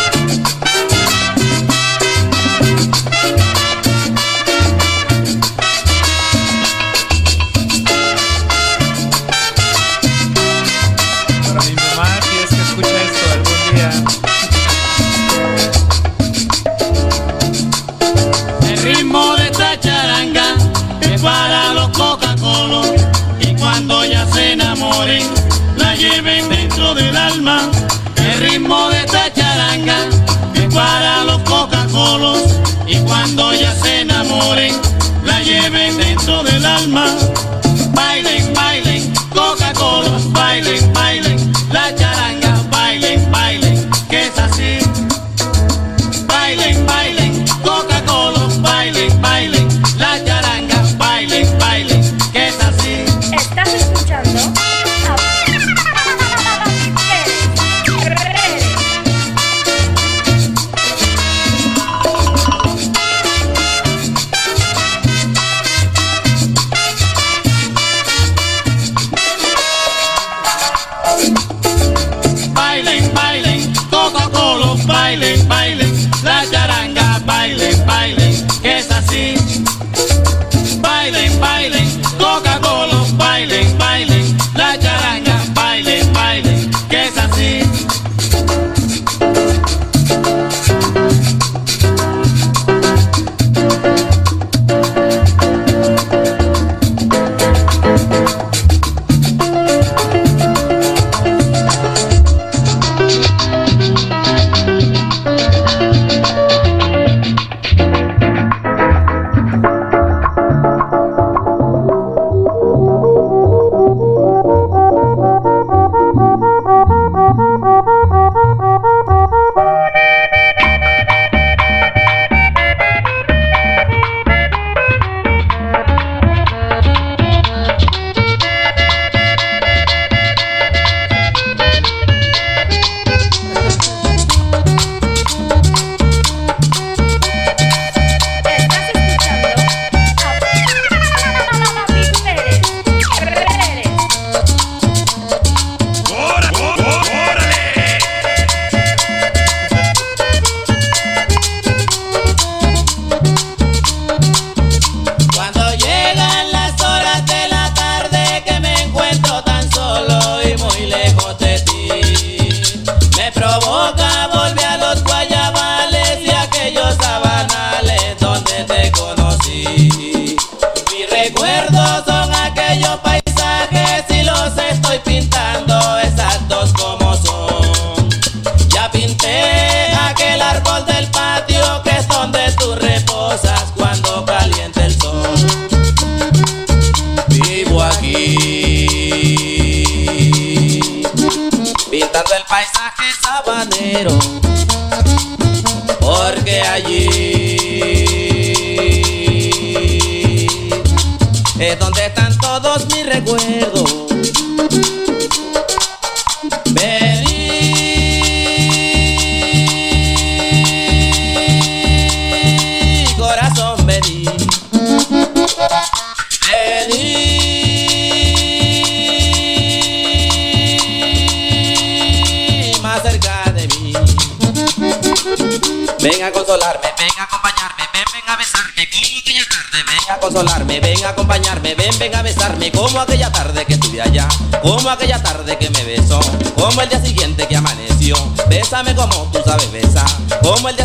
Bésame como tú sabes besar, como el día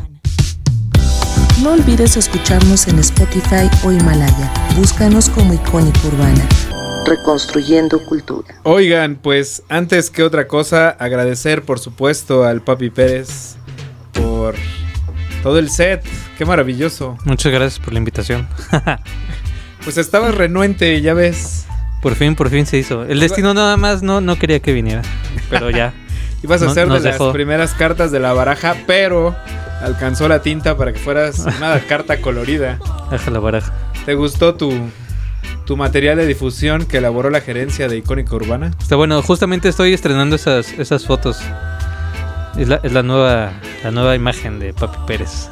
No olvides escucharnos en Spotify o Himalaya. Búscanos como Icónica Urbana. Reconstruyendo cultura. Oigan, pues antes que otra cosa, agradecer por supuesto al Papi Pérez por todo el set. Qué maravilloso. Muchas gracias por la invitación. Pues estabas renuente, ya ves. Por fin, por fin se hizo. El destino nada más no, no quería que viniera, pero ya. Ibas a No- hacer de las dejó. primeras cartas de la baraja, pero alcanzó la tinta para que fueras una carta colorida. Deja la baraja. ¿Te gustó tu, tu material de difusión que elaboró la gerencia de Icónica Urbana? Está bueno, justamente estoy estrenando esas, esas fotos. Es la, es la nueva la nueva imagen de Papi Pérez.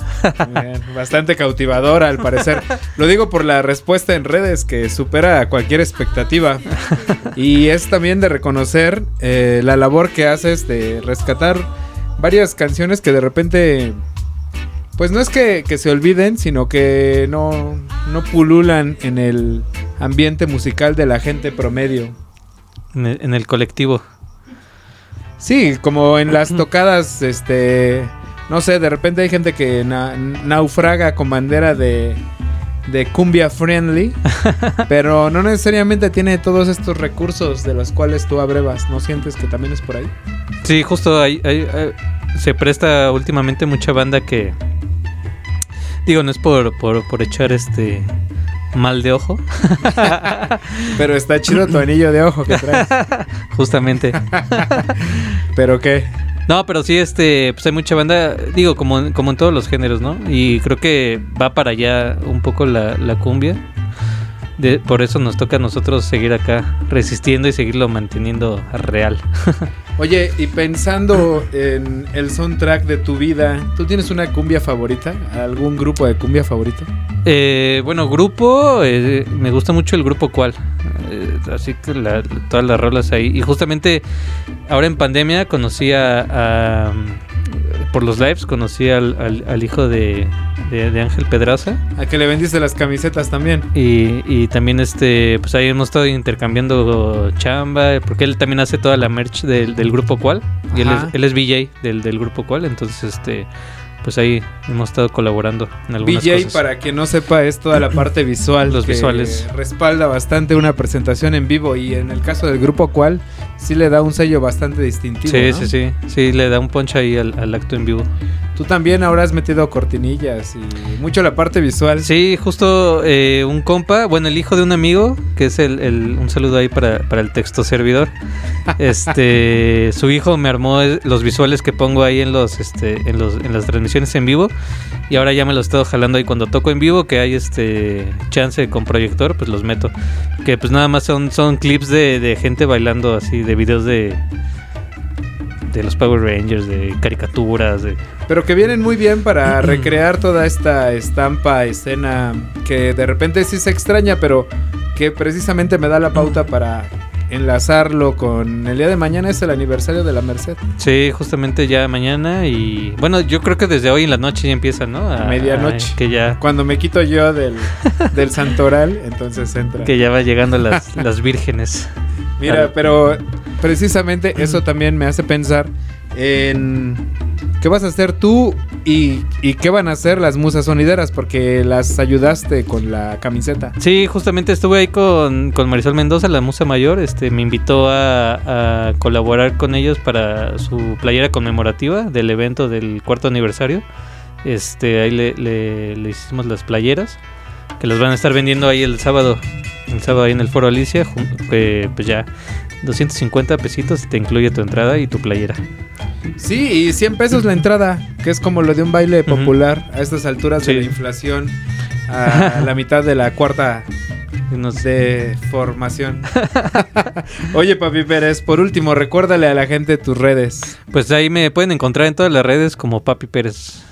Bien, bastante cautivadora al parecer. Lo digo por la respuesta en redes que supera cualquier expectativa. Y es también de reconocer eh, la labor que haces de rescatar varias canciones que de repente, pues no es que, que se olviden, sino que no, no pululan en el ambiente musical de la gente promedio. En el, en el colectivo. Sí, como en las tocadas, este, no sé, de repente hay gente que na- naufraga con bandera de, de cumbia friendly, pero no necesariamente tiene todos estos recursos de los cuales tú abrevas. ¿No sientes que también es por ahí? Sí, justo ahí, ahí, eh, se presta últimamente mucha banda que. Digo, no es por, por, por echar este mal de ojo. Pero está chido tu anillo de ojo que traes. Justamente. ¿Pero qué? No, pero sí, este, pues hay mucha banda, digo, como, en- como en todos los géneros, ¿no? Y creo que va para allá un poco la, la cumbia. De, por eso nos toca a nosotros seguir acá resistiendo y seguirlo manteniendo real. Oye, y pensando en el soundtrack de tu vida, ¿tú tienes una cumbia favorita? ¿Algún grupo de cumbia favorito? Eh, bueno, grupo, eh, me gusta mucho el grupo cual. Eh, así que todas las rolas ahí. Y justamente ahora en pandemia conocí a- por los lives, conocí al, al- al hijo de, de- de Ángel Pedraza. ¿A que le vendiste las camisetas también? Y, y también este, pues ahí hemos estado intercambiando chamba, porque él también hace toda la merch del, del grupo cual. Y él es, él es VJ del, del grupo cual, entonces este, pues ahí hemos estado colaborando en algunas BJ, cosas. para quien no sepa, es toda la parte visual. Los que visuales. Respalda bastante una presentación en vivo. Y en el caso del grupo cual, sí le da un sello bastante distintivo. Sí, ¿no? sí, sí. Sí, le da un punch ahí al, al acto en vivo. Tú también ahora has metido cortinillas y mucho la parte visual. Sí, justo eh, un compa, bueno, el hijo de un amigo, que es el, el- un saludo ahí para, para el texto servidor. Este, su hijo me armó los visuales que pongo ahí en los, este, en los, en las transmisiones en vivo. Y ahora ya me los estoy jalando ahí cuando toco en vivo, que hay este chance con proyector, pues los meto. Que pues nada más son, son clips de, de gente bailando así, de videos de de los Power Rangers, de caricaturas, de Pero que vienen muy bien para recrear toda esta estampa, escena que de repente sí se extraña, pero que precisamente me da la pauta para enlazarlo con el día de mañana es el aniversario de la Merced. Sí, justamente ya mañana y bueno, yo creo que desde hoy en la noche ya empieza, ¿no? A- Medianoche. a- que ya Cuando me quito yo del, del santoral, entonces entra. que ya va llegando las, las vírgenes. Mira, pero precisamente eso también me hace pensar en qué vas a hacer tú y, y qué van a hacer las musas sonideras, porque las ayudaste con la camiseta. Sí, justamente estuve ahí con, con Marisol Mendoza, la musa mayor. Este, me invitó a, a colaborar con ellos para su playera conmemorativa del evento del cuarto aniversario. Este, ahí le, le- le hicimos las playeras que las van a estar vendiendo ahí el sábado, el sábado ahí en el Foro Alicia. que, pues ya 250 pesitos te incluye tu entrada y tu playera. Sí, y 100 pesos la entrada, que es como lo de un baile popular a estas alturas de la inflación, a la mitad de la cuarta de formación. Oye, Papi Pérez, por último, recuérdale a la gente tus redes. Pues ahí me pueden encontrar en todas las redes como Papi Pérez.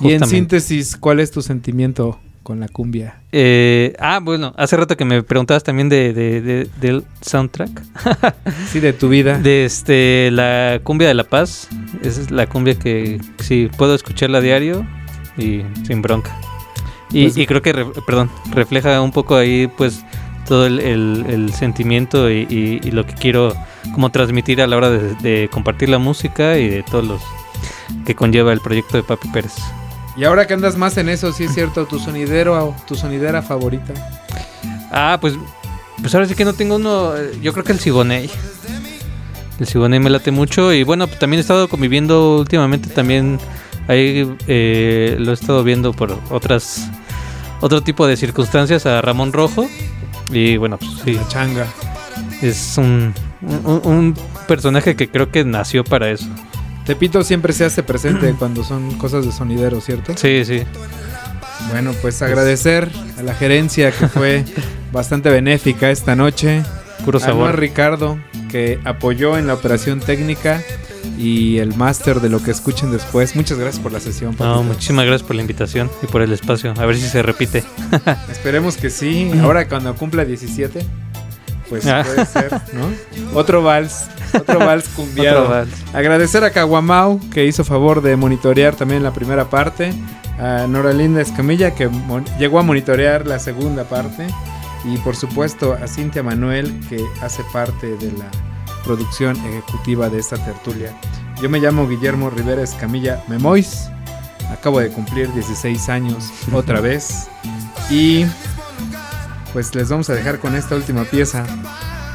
Y en síntesis, ¿cuál es tu sentimiento con la cumbia? Eh, ah, bueno, hace rato que me preguntabas también de, de- de- del soundtrack. Sí, de tu vida. De este, la cumbia de La Paz. Esa es la cumbia que sí puedo escucharla a diario y sin bronca. Y, Pues- y creo que, re- perdón, refleja un poco ahí, pues, todo el, el- el sentimiento y, y- y lo que quiero como transmitir a la hora de, de compartir la música y de todos los que conlleva el proyecto de Papi Pérez. Y ahora que andas más en eso, sí es cierto, tu sonidero, tu sonidera favorita. Ah, pues, pues ahora sí que no tengo uno. Yo creo que el Siboney. El Siboney me late mucho. Y bueno, pues, también he estado conviviendo últimamente también. Ahí eh, lo he estado viendo por otras. Otro tipo de circunstancias a Ramón Rojo. Y bueno, pues sí. changa. Es un, un, un personaje que creo que nació para eso. Tepito siempre se hace presente cuando son cosas de sonidero, ¿cierto? Sí, sí. Bueno, pues agradecer a la gerencia que fue bastante benéfica esta noche. Puro A sabor. Noah Ricardo, que apoyó en la operación técnica y el máster de lo que escuchen después. Muchas gracias por la sesión. No, papito. muchísimas gracias por la invitación y por el espacio. A ver si se repite. Esperemos que sí. Ahora cuando cumpla 17, pues Ah. puede ser, ¿no? Otro vals, otro vals cumbiado. Otro vals. Agradecer a Caguamau que hizo favor de monitorear también la primera parte. A Noralinda Escamilla que llegó a monitorear la segunda parte. Y por supuesto a Cintia Manuel que hace parte de la producción ejecutiva de esta tertulia. Yo me llamo Guillermo Rivera Escamilla Memois. Acabo de cumplir 16 años otra vez. Y pues les vamos a dejar con esta última pieza.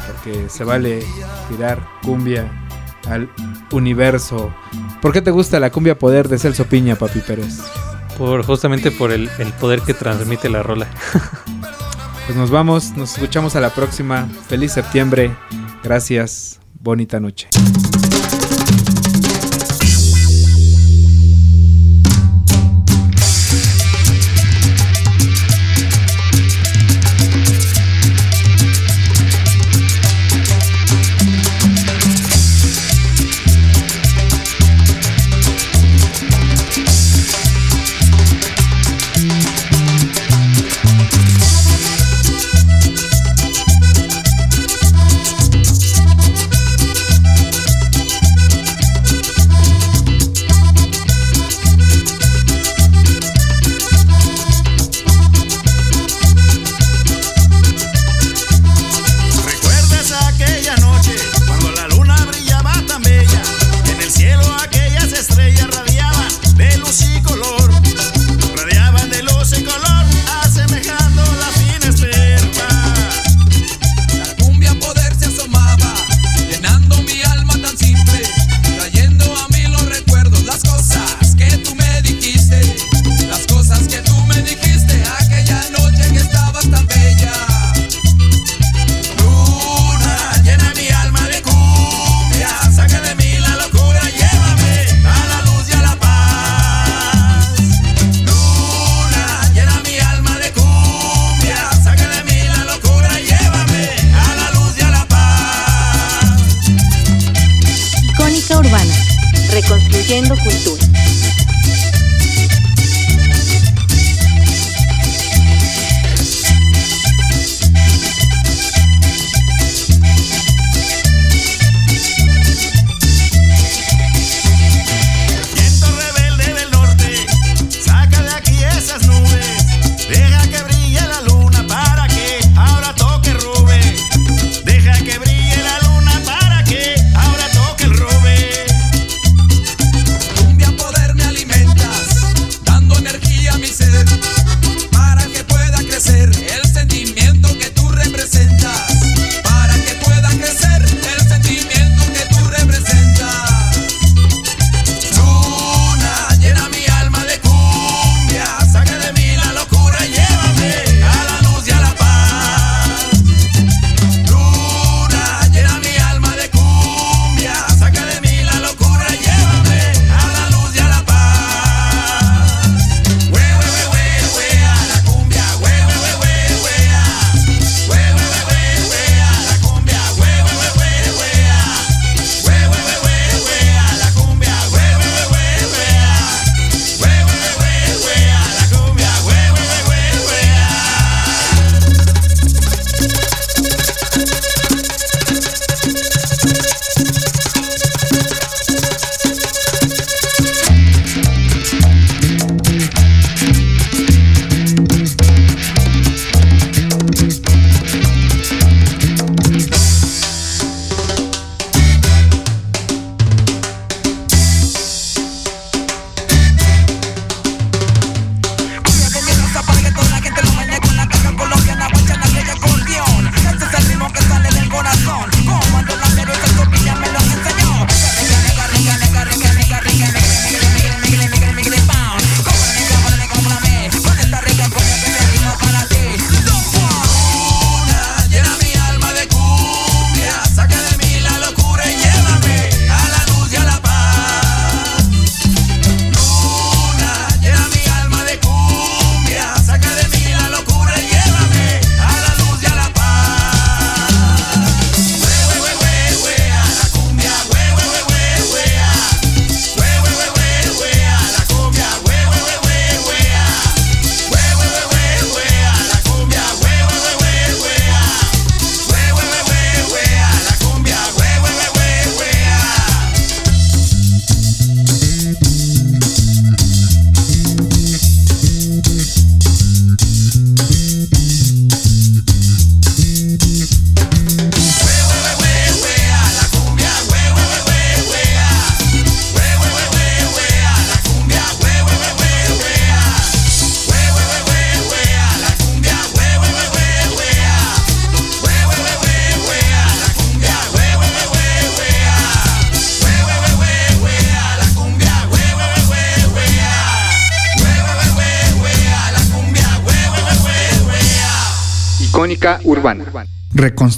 Porque se vale tirar cumbia al universo. ¿Por qué te gusta la cumbia poder de Celso Piña, Papi Pérez? Por, justamente por el, el poder que transmite la rola. Pues nos vamos, nos escuchamos a la próxima. Feliz septiembre. Gracias. Bonita noche.